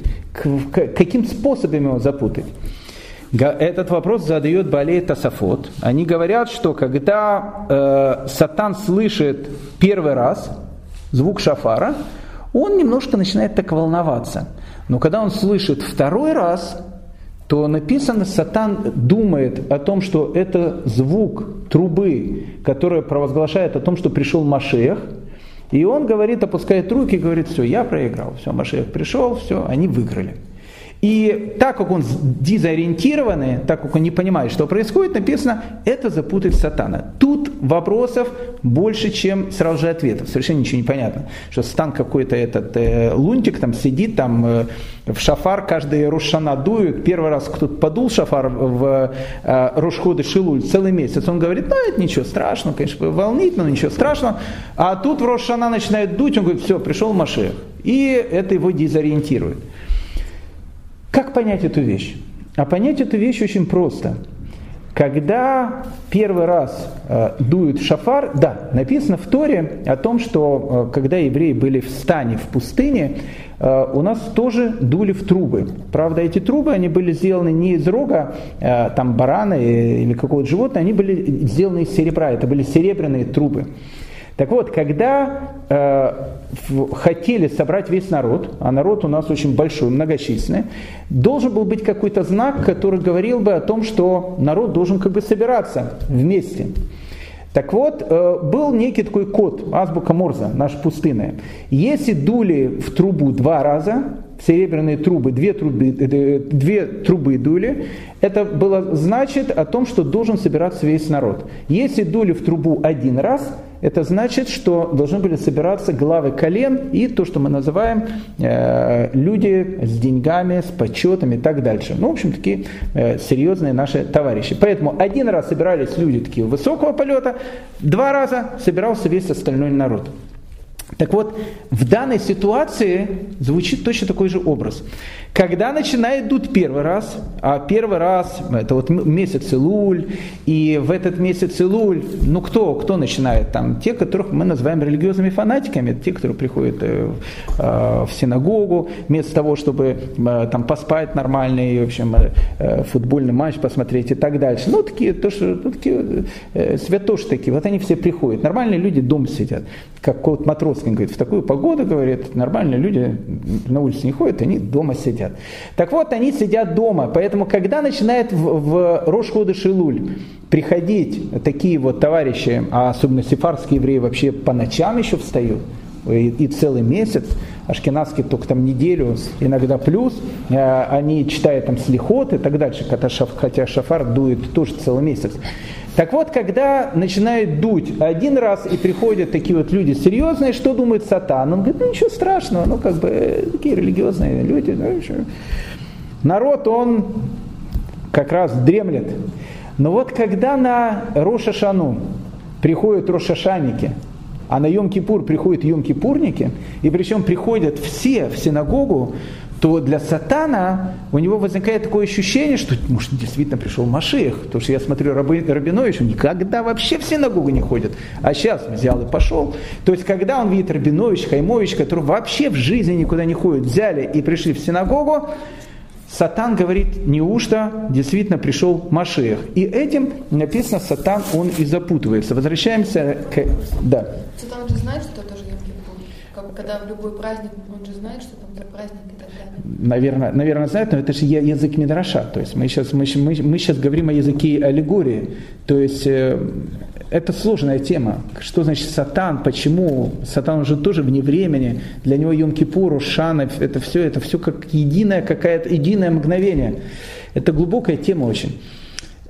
Каким способом его запутать? Этот вопрос задает Балей Тасафот. Они говорят, что когда э, сатан слышит первый раз звук шафара, он немножко начинает так волноваться. Но когда он слышит второй раз, то написано, Сатан думает о том, что это звук трубы, которая провозглашает о том, что пришел Машех, и он говорит, опускает руки, говорит, все, я проиграл, все, Машех пришел, все, они выиграли. И так как он дезориентированный, так как он не понимает, что происходит, написано, это запутает сатана. Тут вопросов больше, чем сразу же ответов. Совершенно ничего не понятно. Что стан какой-то этот э, лунтик там сидит, там э, в шафар каждый рушана дует. Первый раз кто-то подул шафар в э, Рошходы Шилуль целый месяц. Он говорит, ну это ничего страшного, конечно, волнительно, но ничего страшного. А тут в Рошана начинает дуть, он говорит, все, пришел Машех. И это его дезориентирует. Как понять эту вещь? А понять эту вещь очень просто. Когда первый раз э, дует шафар, да, написано в Торе о том, что э, когда евреи были в стане в пустыне, э, у нас тоже дули в трубы. Правда, эти трубы, они были сделаны не из рога э, там барана или какого-то животного, они были сделаны из серебра, это были серебряные трубы. Так вот, когда э, хотели собрать весь народ, а народ у нас очень большой, многочисленный, должен был быть какой-то знак, который говорил бы о том, что народ должен как бы собираться вместе. Так вот, э, был некий такой код, азбука Морза, наша пустынная. Если дули в трубу два раза, серебряные трубы, две трубы, э, две трубы дули, это было значит о том, что должен собираться весь народ. Если дули в трубу один раз, это значит, что должны были собираться главы колен и то, что мы называем э, люди с деньгами, с почетами и так дальше. Ну, в общем, такие э, серьезные наши товарищи. Поэтому один раз собирались люди такие высокого полета, два раза собирался весь остальной народ. Так вот, в данной ситуации звучит точно такой же образ. Когда начинает дуть первый раз, а первый раз это вот месяц Илуль, и в этот месяц Илуль, ну кто, кто начинает там? Те, которых мы называем религиозными фанатиками, те, которые приходят э, э, в синагогу, вместо того, чтобы э, там поспать нормальный, в общем, футбольный матч посмотреть и так дальше. Ну, такие, то, что, ну, такие святоши такие, вот они все приходят. Нормальные люди дома сидят. Как кот Матроскин говорит, в такую погоду, говорит, нормальные люди на улице не ходят, они дома сидят. Так вот, они сидят дома, поэтому когда начинает в, в Рошхода Шилуль приходить такие вот товарищи, а особенно сефарские евреи вообще по ночам еще встают, и, и целый месяц, ашкенадские только там неделю, иногда плюс, э, они читают там слихот и так дальше, хотя шафар дует тоже целый месяц. Так вот, когда начинает дуть один раз и приходят такие вот люди серьезные, что думает сатан? Он говорит, ну ничего страшного, ну как бы э, такие религиозные люди. Ну, еще. Народ, он как раз дремлет. Но вот когда на Рошашану приходят рошашаники, а на Йом-Кипур приходят Йом-Кипурники, и причем приходят все в синагогу, то для сатана у него возникает такое ощущение, что, может, действительно пришел Машех. Потому что я смотрю, Раби, Рабинович, никогда вообще в синагогу не ходит. А сейчас взял и пошел. То есть, когда он видит Рабинович, Хаймович, который вообще в жизни никуда не ходит, взяли и пришли в синагогу, Сатан говорит, неужто действительно пришел Машех. И этим написано, Сатан, он и запутывается. Возвращаемся к... Да. Сатан же знает, что тоже Когда в любой праздник, он же знает, что там за праздник и так далее. Наверное, наверное знает, но это же язык Мидраша. То есть мы сейчас, мы, мы, мы сейчас говорим о языке аллегории. То есть э, это сложная тема. Что значит сатан? Почему? Сатан уже тоже вне времени. Для него Йом-Кипур, Шана, это все, это все как единое какое-то единое мгновение. Это глубокая тема очень.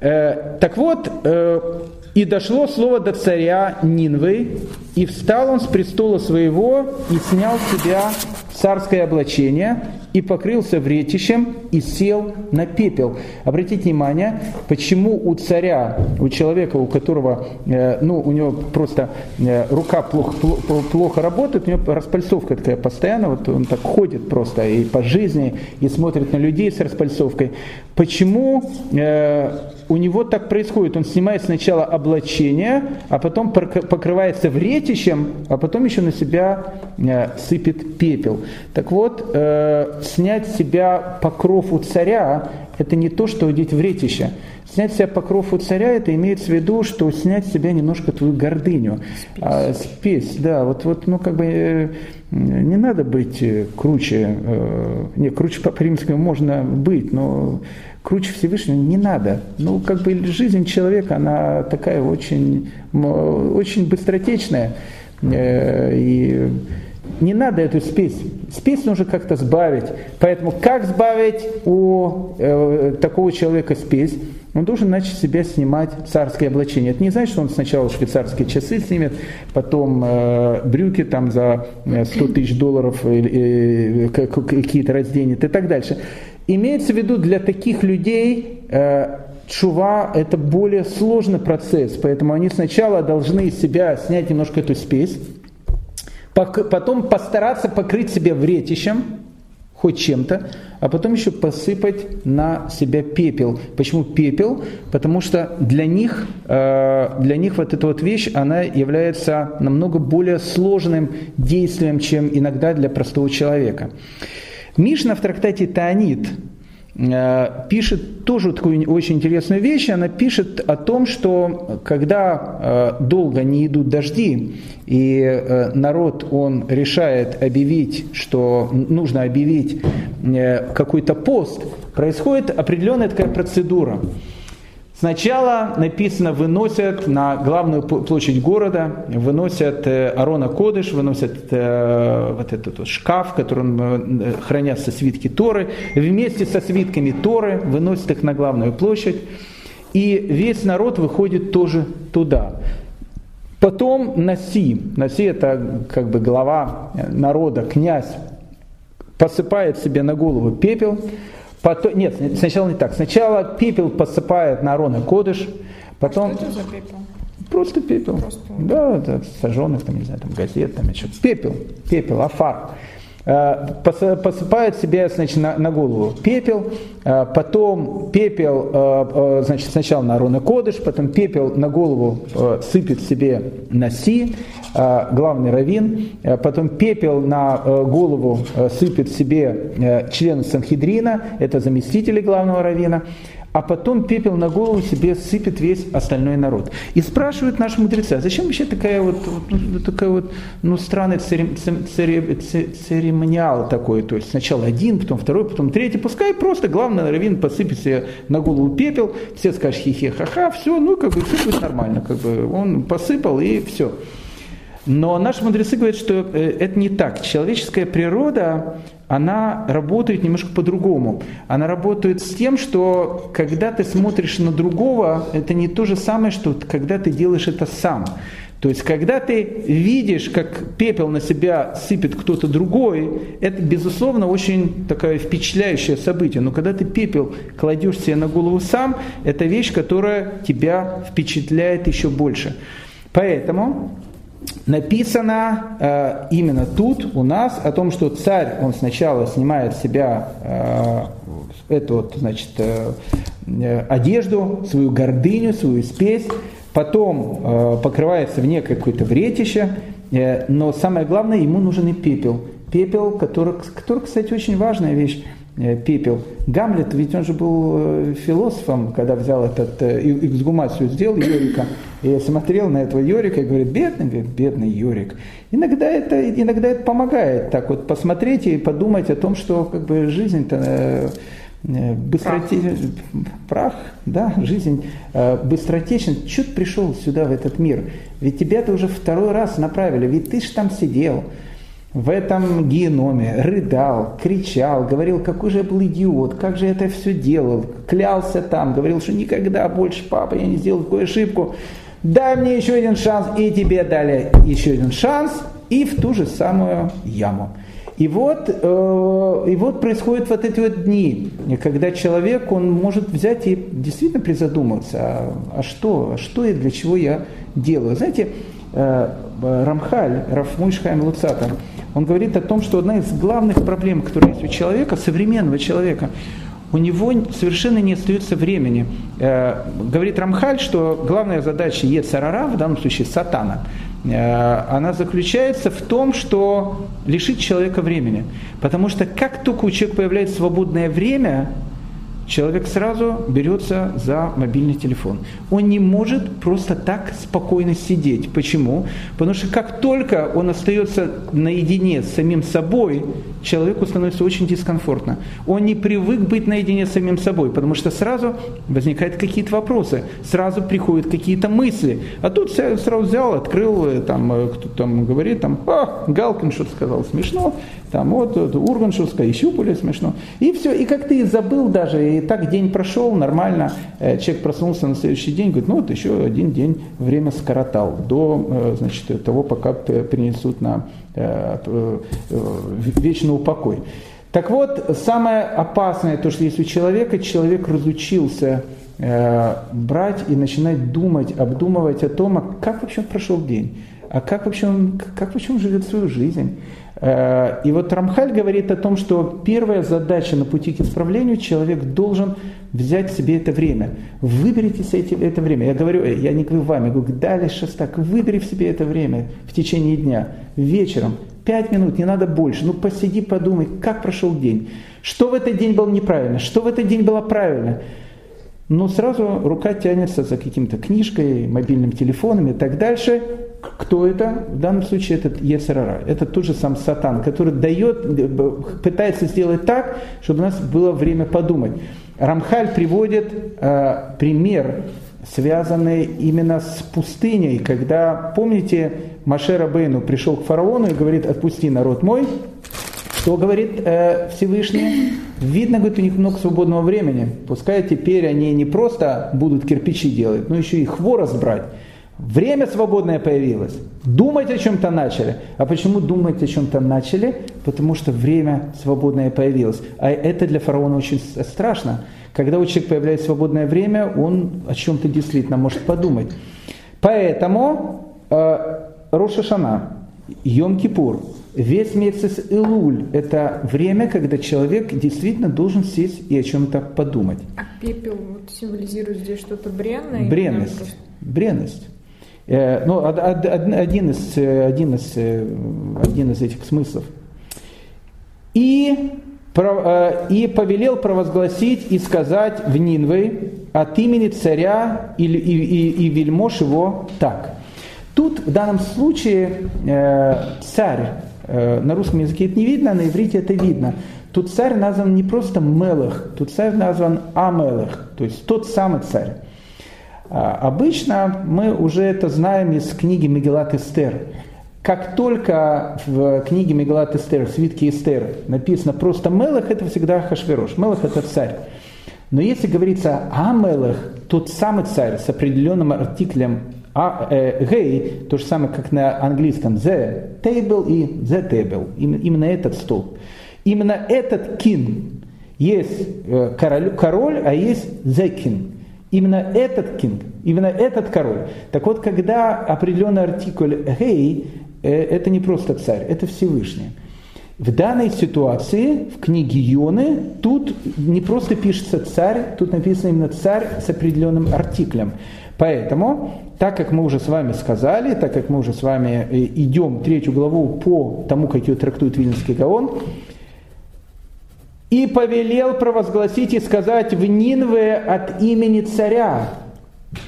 Э, так вот, э, и дошло слово до царя Нинвы, и встал он с престола своего, и снял с себя царское облачение, и покрылся вретищем и сел на пепел. Обратите внимание, почему у царя, у человека, у которого, э, ну, у него просто э, рука плохо, плохо работает, у него распальцовка такая постоянно, вот он так ходит просто и по жизни, и смотрит на людей с распальцовкой. Почему э, у него так происходит? Он снимает сначала облачение, а потом покрывается вретищем, а потом еще на себя э, сыпет пепел. Так вот, э, снять с себя покров у царя, это не то, что одеть вретище. Снять с себя покров у царя, это имеется в виду, что снять с себя немножко твою гордыню. Спесь, а, спесь да, вот, вот, ну, как бы, э, не надо быть э, круче, э, не, круче по римскому можно быть, но круче Всевышнего не надо. Ну, как бы жизнь человека, она такая очень, очень быстротечная. Э, и не надо эту спесь. Спесь нужно как-то сбавить. Поэтому как сбавить у э, такого человека спесь? Он должен начать себя снимать царское облачение. Это не значит, что он сначала швейцарские часы снимет, потом э, брюки там за 100 э, тысяч долларов э, э, какие-то разденет и так дальше. Имеется в виду для таких людей э, чува – это более сложный процесс, поэтому они сначала должны из себя снять немножко эту спесь, потом постараться покрыть себя вретищем, хоть чем-то, а потом еще посыпать на себя пепел. Почему пепел? Потому что для них, э, для них вот эта вот вещь, она является намного более сложным действием, чем иногда для простого человека. Мишна в трактате Таанит пишет тоже такую очень интересную вещь. Она пишет о том, что когда э, долго не идут дожди, и э, народ он решает объявить, что нужно объявить какой-то пост, происходит определенная такая процедура. Сначала написано, выносят на главную площадь города, выносят э, Арона Кодыш, выносят э, вот этот вот шкаф, в котором э, хранятся свитки Торы, вместе со свитками Торы выносят их на главную площадь, и весь народ выходит тоже туда. Потом Наси, Наси это как бы глава народа, князь, посыпает себе на голову пепел, Потом, нет, сначала не так. Сначала пепел посыпает на Арона Кодыш, потом... А что это за пепел? Просто пепел. Просто... Да, да, сожженных, там, не знаю, там, газет, там, еще. Пепел, пепел, афар. Э, посыпает себе значит, на, на голову пепел, э, потом пепел, э, значит, сначала на Арона Кодыш, потом пепел на голову сыпет себе Наси, главный раввин, потом пепел на голову сыпет себе член Санхедрина, это заместители главного раввина, а потом пепел на голову себе сыпет весь остальной народ. И спрашивают наши мудрецы, а зачем вообще такая вот, ну, такая вот ну, странный церемониал такой, то есть сначала один, потом второй, потом третий, пускай просто главный раввин посыпет себе на голову пепел, все скажут хихе ха-ха, все, ну как бы все будет нормально, как бы он посыпал и все. Но наши мудрецы говорят, что э, это не так. Человеческая природа, она работает немножко по-другому. Она работает с тем, что когда ты смотришь на другого, это не то же самое, что когда ты делаешь это сам. То есть, когда ты видишь, как пепел на себя сыпет кто-то другой, это, безусловно, очень такое впечатляющее событие. Но когда ты пепел кладешь себе на голову сам, это вещь, которая тебя впечатляет еще больше. Поэтому написано э, именно тут у нас о том, что царь, он сначала снимает с себя э, эту вот, значит, э, э, одежду, свою гордыню, свою спесь, потом э, покрывается в некое какое-то вретище, э, но самое главное, ему нужен и пепел. Пепел, который, который, кстати, очень важная вещь. Э, пепел. Гамлет, ведь он же был э, философом, когда взял этот, э, эксгумацию сделал Йорика, и смотрел на этого Йорика и говорит, бедный, говорит, бедный Йорик. Иногда это, иногда это помогает, так вот посмотреть и подумать о том, что как бы жизнь-то быстротечен, прах. прах, да, жизнь э, быстротечен. Ты пришел сюда, в этот мир? Ведь тебя-то уже второй раз направили, ведь ты же там сидел, в этом геноме, рыдал, кричал, говорил, какой же я был идиот, как же я это все делал, клялся там, говорил, что никогда больше, папа, я не сделал такую ошибку, дай мне еще один шанс, и тебе дали еще один шанс, и в ту же самую яму. И вот, э, и вот происходят вот эти вот дни, когда человек, он может взять и действительно призадуматься, а, а что, а что и для чего я делаю. Знаете, Рамхаль, Рафмуиш Хайм Луцата, он говорит о том, что одна из главных проблем, которые есть у человека, современного человека, у него совершенно не остается времени. Э, говорит Рамхаль, что главная задача Ецарара, в данном случае сатана, э, она заключается в том, что лишить человека времени. Потому что как только у человека появляется свободное время, человек сразу берется за мобильный телефон. Он не может просто так спокойно сидеть. Почему? Потому что как только он остается наедине с самим собой, человеку становится очень дискомфортно. Он не привык быть наедине с самим собой, потому что сразу возникают какие-то вопросы, сразу приходят какие-то мысли. А тут сразу взял, открыл, э, там, э, кто там говорит, там, а, Галкин что-то сказал смешно, там вот, вот Урган что сказал, более смешно. И все, и как ты забыл даже, и так день прошел, нормально, э, человек проснулся на следующий день, говорит, ну вот еще один день время скоротал до, значит, того, пока принесут на вечный упокой. Так вот, самое опасное, то, что есть у человека, человек разучился э, брать и начинать думать, обдумывать о том, а как вообще прошел день, а как вообще он, как вообще он живет свою жизнь. Э, и вот Рамхаль говорит о том, что первая задача на пути к исправлению, человек должен взять себе это время. Выберите себе это время. Я говорю, я не говорю вам, я говорю, далее шестак, выбери в себе это время в течение дня, вечером, Пять минут, не надо больше. Ну посиди, подумай, как прошел день. Что в этот день было неправильно, что в этот день было правильно. Но сразу рука тянется за каким-то книжкой, мобильным телефоном и так дальше. Кто это? В данном случае это Ецерара. Это тот же сам Сатан, который дает, пытается сделать так, чтобы у нас было время подумать. Рамхаль приводит э, пример связанные именно с пустыней, когда, помните, Машера Бейну пришел к фараону и говорит, отпусти народ мой, что говорит э, Всевышний? Видно, говорит, у них много свободного времени. Пускай теперь они не просто будут кирпичи делать, но еще и хворост брать. Время свободное появилось. Думать о чем-то начали. А почему думать о чем-то начали? Потому что время свободное появилось. А это для фараона очень страшно. Когда у человека появляется свободное время, он о чем-то действительно может подумать. Поэтому э, Рошашана, Йом-Кипур, весь месяц Илуль – это время, когда человек действительно должен сесть и о чем-то подумать. А пепел вот символизирует здесь что-то бренное? Бренность. Бренность. Э, ну, один из, один, из, э, один из этих смыслов. И Э, и повелел провозгласить и сказать в Нинве от имени царя и, и, и, и вельмож его так. Тут в данном случае э, царь, э, на русском языке это не видно, на иврите это видно. Тут царь назван не просто Мелах, тут царь назван Амелах, то есть тот самый царь. А, обычно мы уже это знаем из книги Мегелат Эстер. Как только в книге Мегалат Эстер, в свитке Эстер написано просто Мелах, это всегда Хашверош. Мелах это царь. Но если говорится о Мелах, тот самый царь с определенным артиклем а, э, гей, то же самое, как на английском the table и the table. Именно, именно этот стол. Именно этот кин. Есть э, король, король, а есть the king. Именно этот кинг, именно этот король. Так вот, когда определенный артикль гей Э, это не просто царь, это Всевышний. В данной ситуации, в книге Йоны, тут не просто пишется царь, тут написано именно царь с определенным артиклем. Поэтому, так как мы уже с вами сказали, так как мы уже с вами э, идем третью главу по тому, как ее трактует Вильнинский Гаон, и повелел провозгласить и сказать в Нинве от имени царя,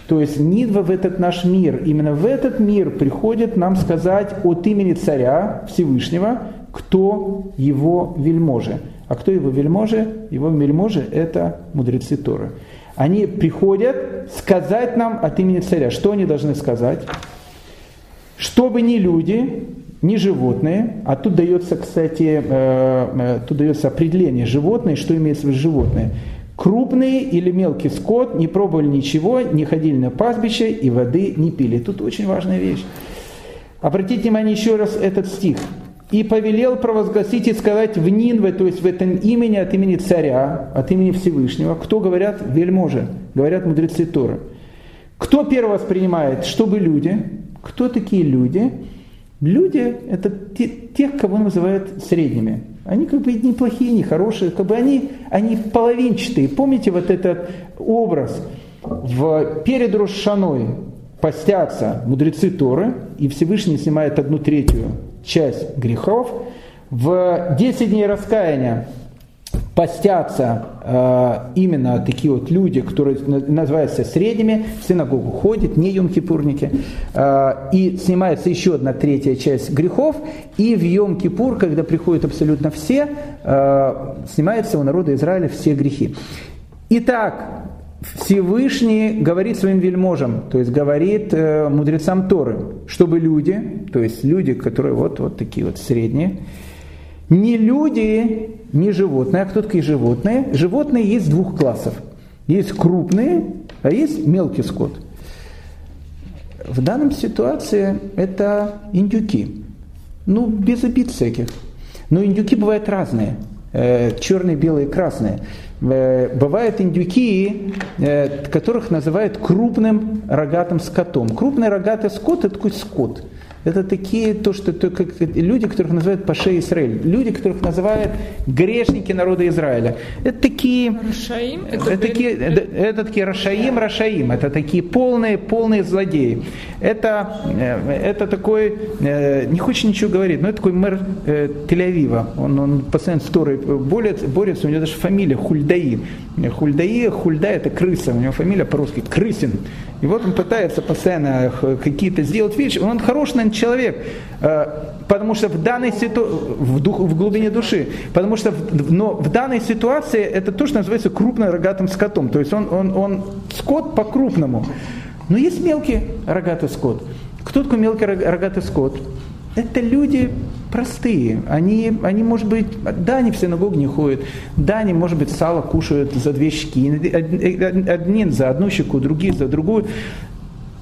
то есть Нидва в этот наш мир, именно в этот мир приходит нам сказать от имени царя Всевышнего, кто его вельможи. А кто его вельможи? Его вельможи – это мудрецы Торы. Они приходят сказать нам от имени царя. Что они должны сказать? Чтобы не люди, не животные, а тут дается, кстати, э, э, тут дается определение животные, что имеется в виду животные – Крупный или мелкий скот не пробовали ничего, не ходили на пастбище и воды не пили. Тут очень важная вещь. Обратите внимание еще раз этот стих. и повелел провозгласить и сказать в Нинве, то есть в этом имени, от имени царя, от имени Всевышнего, кто говорят вельможи, говорят мудрецы Торы. Кто перво воспринимает, чтобы люди, кто такие? Люди – это те, тех, кого называют средними. Они как бы не плохие, не хорошие, как бы они, они половинчатые. Помните вот этот образ? В, перед Рошаной постятся мудрецы Торы, и Всевышний снимает одну третью часть грехов. В 10 дней раскаяния постятся э, именно такие вот люди, которые называются средними, в синагогу ходят, не йом-кипурники, э, и снимается еще одна третья часть грехов, и в йом-кипур, когда приходят абсолютно все, э, снимается у народа Израиля все грехи. Итак, Всевышний говорит своим вельможам, то есть говорит э, мудрецам Торы, чтобы люди, то есть люди, которые вот, вот такие вот средние, не люди, не животные. А кто такие животные? Животные есть двух классов. Есть крупные, а есть мелкий скот. В данном ситуации это индюки. Ну, без обид всяких. Но индюки бывают разные. Э, черные, белые, красные. Э, бывают индюки, э, которых называют крупным рогатым скотом. Крупный рогатый скот – это такой скот – это такие, то, что, то, как, люди, которых называют Паше Израиль, люди, которых называют грешники народа Израиля. Это такие... Рашаим? Это, это, такие, это, это такие Рашаим, Рашаим. Это такие полные, полные злодеи. Это, э, это такой, э, не хочет ничего говорить, но это такой мэр э, Тель-Авива. Он, он постоянно с Торой борется, борется, у него даже фамилия Хульдаи. Хульдаи, Хульда это крыса, у него фамилия по-русски Крысин. И вот он пытается постоянно какие-то сделать вещи. Он хорош, наверное, человек, э, потому что в данной ситуации, в, дух, в глубине души, потому что в, но в данной ситуации это то, что называется крупным рогатым скотом. То есть он, он, он скот по-крупному. Но есть мелкий рогатый скот. Кто такой мелкий рогатый скот? Это люди простые. Они, они, может быть, да, они в синагогу не ходят, да, они, может быть, сало кушают за две щеки, одни за одну щеку, другие за другую.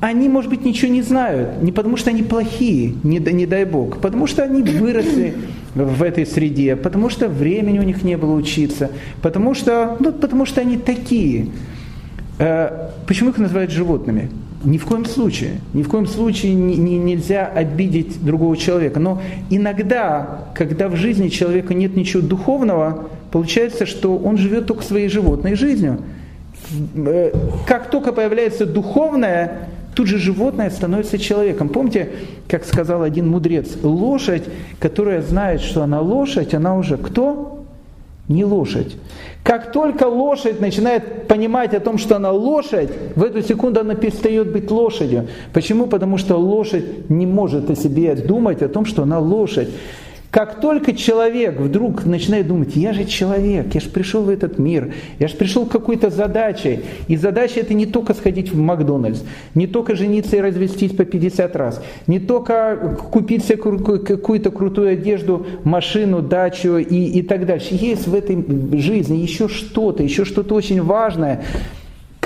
Они, может быть, ничего не знают, не потому что они плохие, не, не дай Бог, потому что они выросли в этой среде, потому что времени у них не было учиться, потому что, ну, потому что они такие. Э, почему их называют животными? Ни в коем случае, ни в коем случае не, не, нельзя обидеть другого человека. Но иногда, когда в жизни человека нет ничего духовного, получается, что он живет только своей животной жизнью. Э, как только появляется духовное, тут же животное становится человеком. Помните, как сказал один мудрец, лошадь, которая знает, что она лошадь, она уже кто? Не лошадь. Как только лошадь начинает понимать о том, что она лошадь, в эту секунду она перестает быть лошадью. Почему? Потому что лошадь не может о себе думать, о том, что она лошадь. Как только человек вдруг начинает думать, я же человек, я же пришел в этот мир, я же пришел к какой-то задачей, и задача это не только сходить в Макдональдс, не только жениться и развестись по 50 раз, не только купить себе какую-то крутую одежду, машину, дачу и, и так дальше. Есть в этой жизни еще что-то, еще что-то очень важное,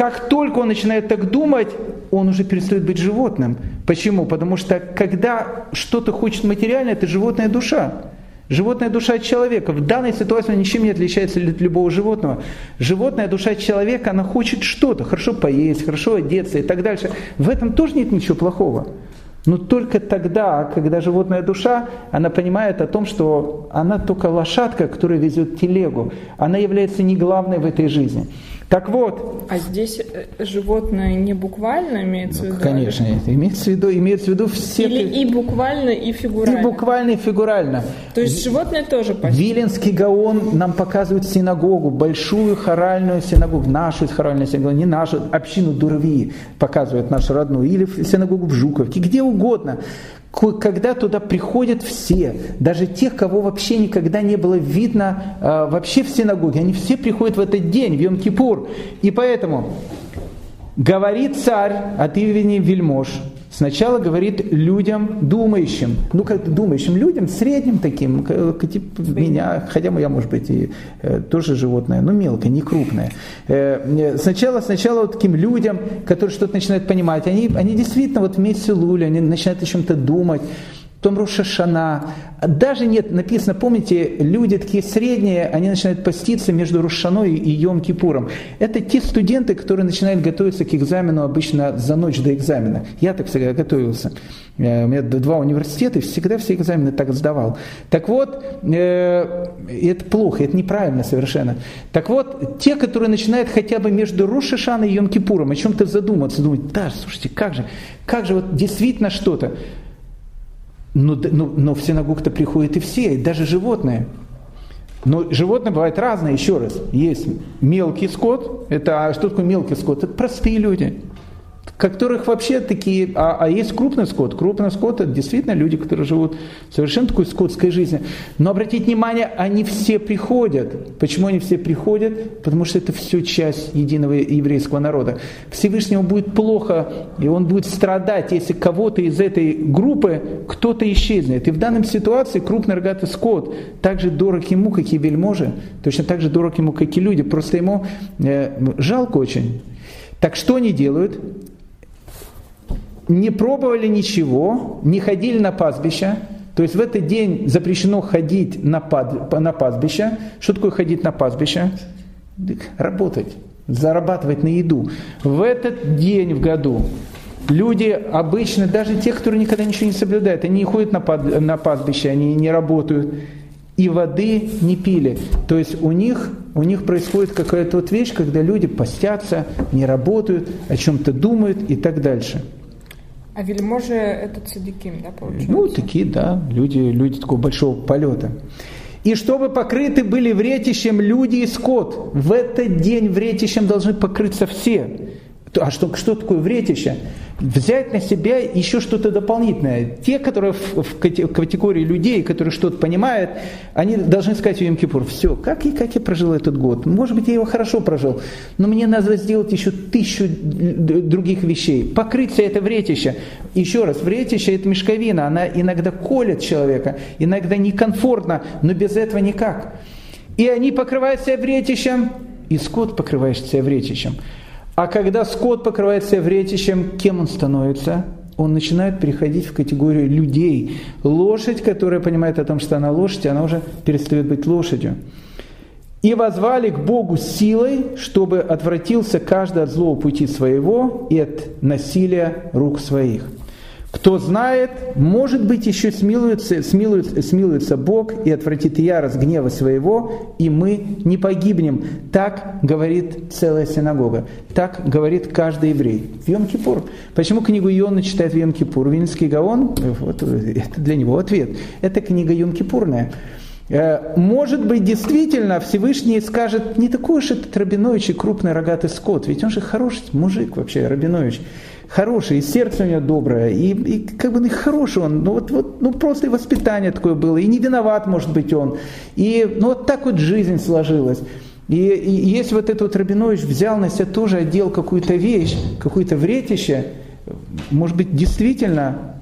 как только он начинает так думать, он уже перестает быть животным. Почему? Потому что когда что-то хочет материальное, это животная душа. Животная душа человека в данной ситуации ничем не отличается от любого животного. Животная душа человека, она хочет что-то, хорошо поесть, хорошо одеться и так дальше. В этом тоже нет ничего плохого. Но только тогда, когда животная душа, она понимает о том, что она только лошадка, которая везет телегу. Она является не главной в этой жизни. Так вот. А здесь э, животное не буквально имеется в виду? Конечно, это имеется в виду, имеется в виду все. Или и буквально, и фигурально. И буквально, и фигурально. То есть животное тоже почти. Виленский Гаон нам показывает синагогу, большую хоральную синагогу, нашу хоральную синагогу, не нашу, общину Дурви показывает нашу родную, или синагогу в Жуковке, где угодно когда туда приходят все, даже тех, кого вообще никогда не было видно э, вообще в синагоге, они все приходят в этот день, в Йом-Кипур. И поэтому говорит царь от имени вельмож, Сначала говорит людям думающим, ну как думающим людям, средним таким, типа меня, хотя я, может быть, и э, тоже животное, но мелкое, не крупное. Э, сначала, сначала вот таким людям, которые что-то начинают понимать, они, они действительно вот вместе лули, они начинают о чем-то думать. Потом Рошашана. Даже нет, написано, помните, люди такие средние, они начинают поститься между Рошаной и Йом-Кипуром. Это те студенты, которые начинают готовиться к экзамену обычно за ночь до экзамена. Я так всегда готовился. Э, у меня два университета, и всегда все экзамены так сдавал. Так вот, э, это плохо, это неправильно совершенно. Так вот, те, которые начинают хотя бы между Рошашаной и Йом-Кипуром о чем-то задуматься, думать, да, слушайте, как же, как же вот действительно что-то. Но, но, но в синагогу-то приходят и все, и даже животные. Но животные бывают разные, еще раз. Есть мелкий скот, это, а что такое мелкий скот? Это простые люди которых вообще такие, а, а есть крупный скот. Крупный скот это действительно люди, которые живут совершенно такой скотской жизнью. Но обратите внимание, они все приходят. Почему они все приходят? Потому что это все часть единого еврейского народа. Всевышнему будет плохо, и он будет страдать, если кого-то из этой группы кто-то исчезнет. И в данной ситуации крупный рогатый скот так же дорог ему, как и вельможи, точно так же дорог ему, как и люди. Просто ему э, жалко очень. Так что они делают? Не пробовали ничего, не ходили на пастбище. То есть в этот день запрещено ходить на, пад, на пастбище. Что такое ходить на пастбище? Работать, зарабатывать на еду. В этот день в году люди обычно, даже те, которые никогда ничего не соблюдают, они не ходят на, пад, на пастбище, они не работают и воды не пили. То есть у них, у них происходит какая-то вот вещь, когда люди постятся, не работают, о чем-то думают и так дальше. А вельможи это цадиким, да, получается? Ну, такие, да, люди, люди такого большого полета. И чтобы покрыты были вретищем люди и скот. В этот день вретищем должны покрыться все. А что, что такое вретище? Взять на себя еще что-то дополнительное. Те, которые в, в категории людей, которые что-то понимают, они должны сказать в Йом-Кипур, все, как, и, как я прожил этот год? Может быть, я его хорошо прожил, но мне надо сделать еще тысячу других вещей. Покрыться это вретище. Еще раз, вретище это мешковина, она иногда колет человека, иногда некомфортно, но без этого никак. И они покрывают себя вретищем, и скот покрывает себя вретищем. А когда скот покрывается вретищем, кем он становится? Он начинает переходить в категорию людей. Лошадь, которая понимает о том, что она лошадь, она уже перестает быть лошадью. И возвали к Богу силой, чтобы отвратился каждый от злого пути своего и от насилия рук своих. Кто знает, может быть, еще смилуется, смилуется, смилуется Бог и отвратит ярость гнева своего, и мы не погибнем. Так говорит целая синагога. Так говорит каждый еврей. В Йом-Кипур. Почему книгу Йона читает в Йом-Кипур? Винский Гаон, вот, это для него ответ. Это книга Йом-Кипурная. Э, может быть, действительно Всевышний скажет, не такой уж этот Рабинович и крупный рогатый скот, ведь он же хороший мужик вообще, Рабинович хороший, и сердце у него доброе, и, и как бы ну, хороший он, ну вот, вот ну просто и воспитание такое было, и не виноват может быть он, и ну вот так вот жизнь сложилась. И, и если вот этот вот Рабинович взял на себя тоже, одел какую-то вещь, какое-то вретище, может быть, действительно,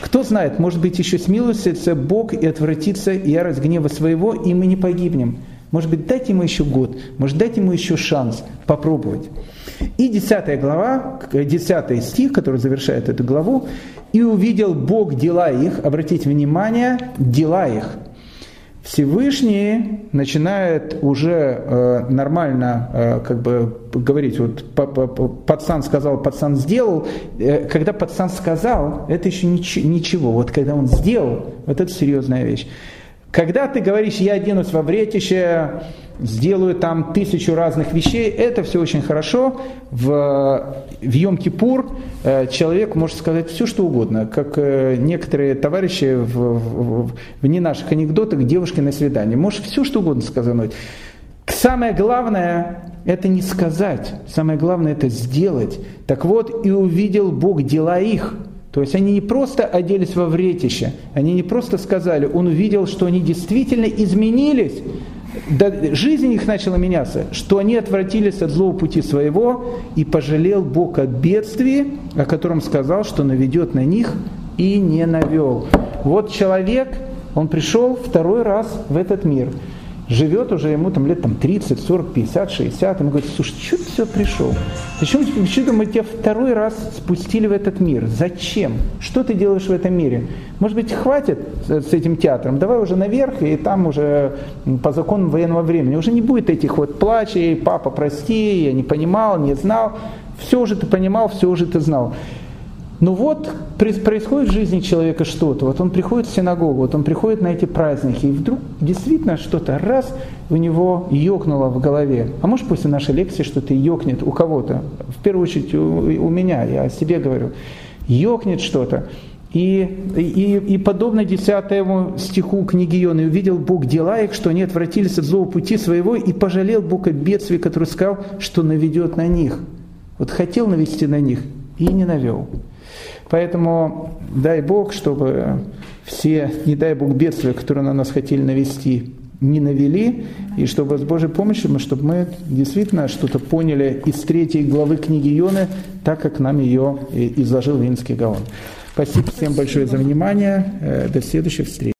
кто знает, может быть, еще смилуется Бог и отвратится ярость гнева своего, и мы не погибнем. Может быть, дать ему еще год, может, дать ему еще шанс попробовать. И 10 глава, 10 стих, который завершает эту главу, «И увидел Бог дела их», обратите внимание, дела их. Всевышний начинает уже э, нормально э, как бы говорить, вот пацан сказал, пацан сделал. Э, когда пацан сказал, это еще нич- ничего. Вот когда он сделал, вот это серьезная вещь. Когда ты говоришь, я оденусь во вретище, сделаю там тысячу разных вещей, это все очень хорошо. В, в Йом-Кипур э, человек может сказать все, что угодно. Как э, некоторые товарищи в, в, в не наших анекдотах, девушки на свидании. Можешь все, что угодно сказать. Самое главное – это не сказать, самое главное – это сделать. Так вот, и увидел Бог дела их – то есть они не просто оделись во вретище, они не просто сказали, он увидел, что они действительно изменились, жизнь их начала меняться, что они отвратились от злого пути своего, и пожалел Бог от бедствия, о котором сказал, что наведет на них, и не навел. Вот человек, он пришел второй раз в этот мир. Живет уже ему там лет там, 30, 40, 50, 60. Ему говорит, слушай, что ты все пришел? Зачем, что мы тебя второй раз спустили в этот мир? Зачем? Что ты делаешь в этом мире? Может быть, хватит с этим театром? Давай уже наверх, и там уже по законам военного времени. Уже не будет этих вот плачей, папа, прости, я не понимал, не знал. Все уже ты понимал, все уже ты знал. Ну вот происходит в жизни человека что-то, вот он приходит в синагогу, вот он приходит на эти праздники, и вдруг действительно что-то раз у него ёкнуло в голове. А может после нашей лекции что-то ёкнет у кого-то, в первую очередь у, у меня, я о себе говорю, ёкнет что-то. И, и, и подобно десятому стиху книги Ионы, увидел Бог дела их, что они отвратились от злого пути своего, и пожалел Бог о бедствии, который сказал, что наведет на них. Вот хотел навести на них и не навел. Поэтому дай Бог, чтобы все, не дай Бог, бедствия, которые на нас хотели навести, не навели, и чтобы с Божьей помощью, чтобы мы действительно что-то поняли из третьей главы книги Йоны, так как нам ее изложил Винский Гаон. Спасибо всем большое за внимание. Э, до следующих встреч.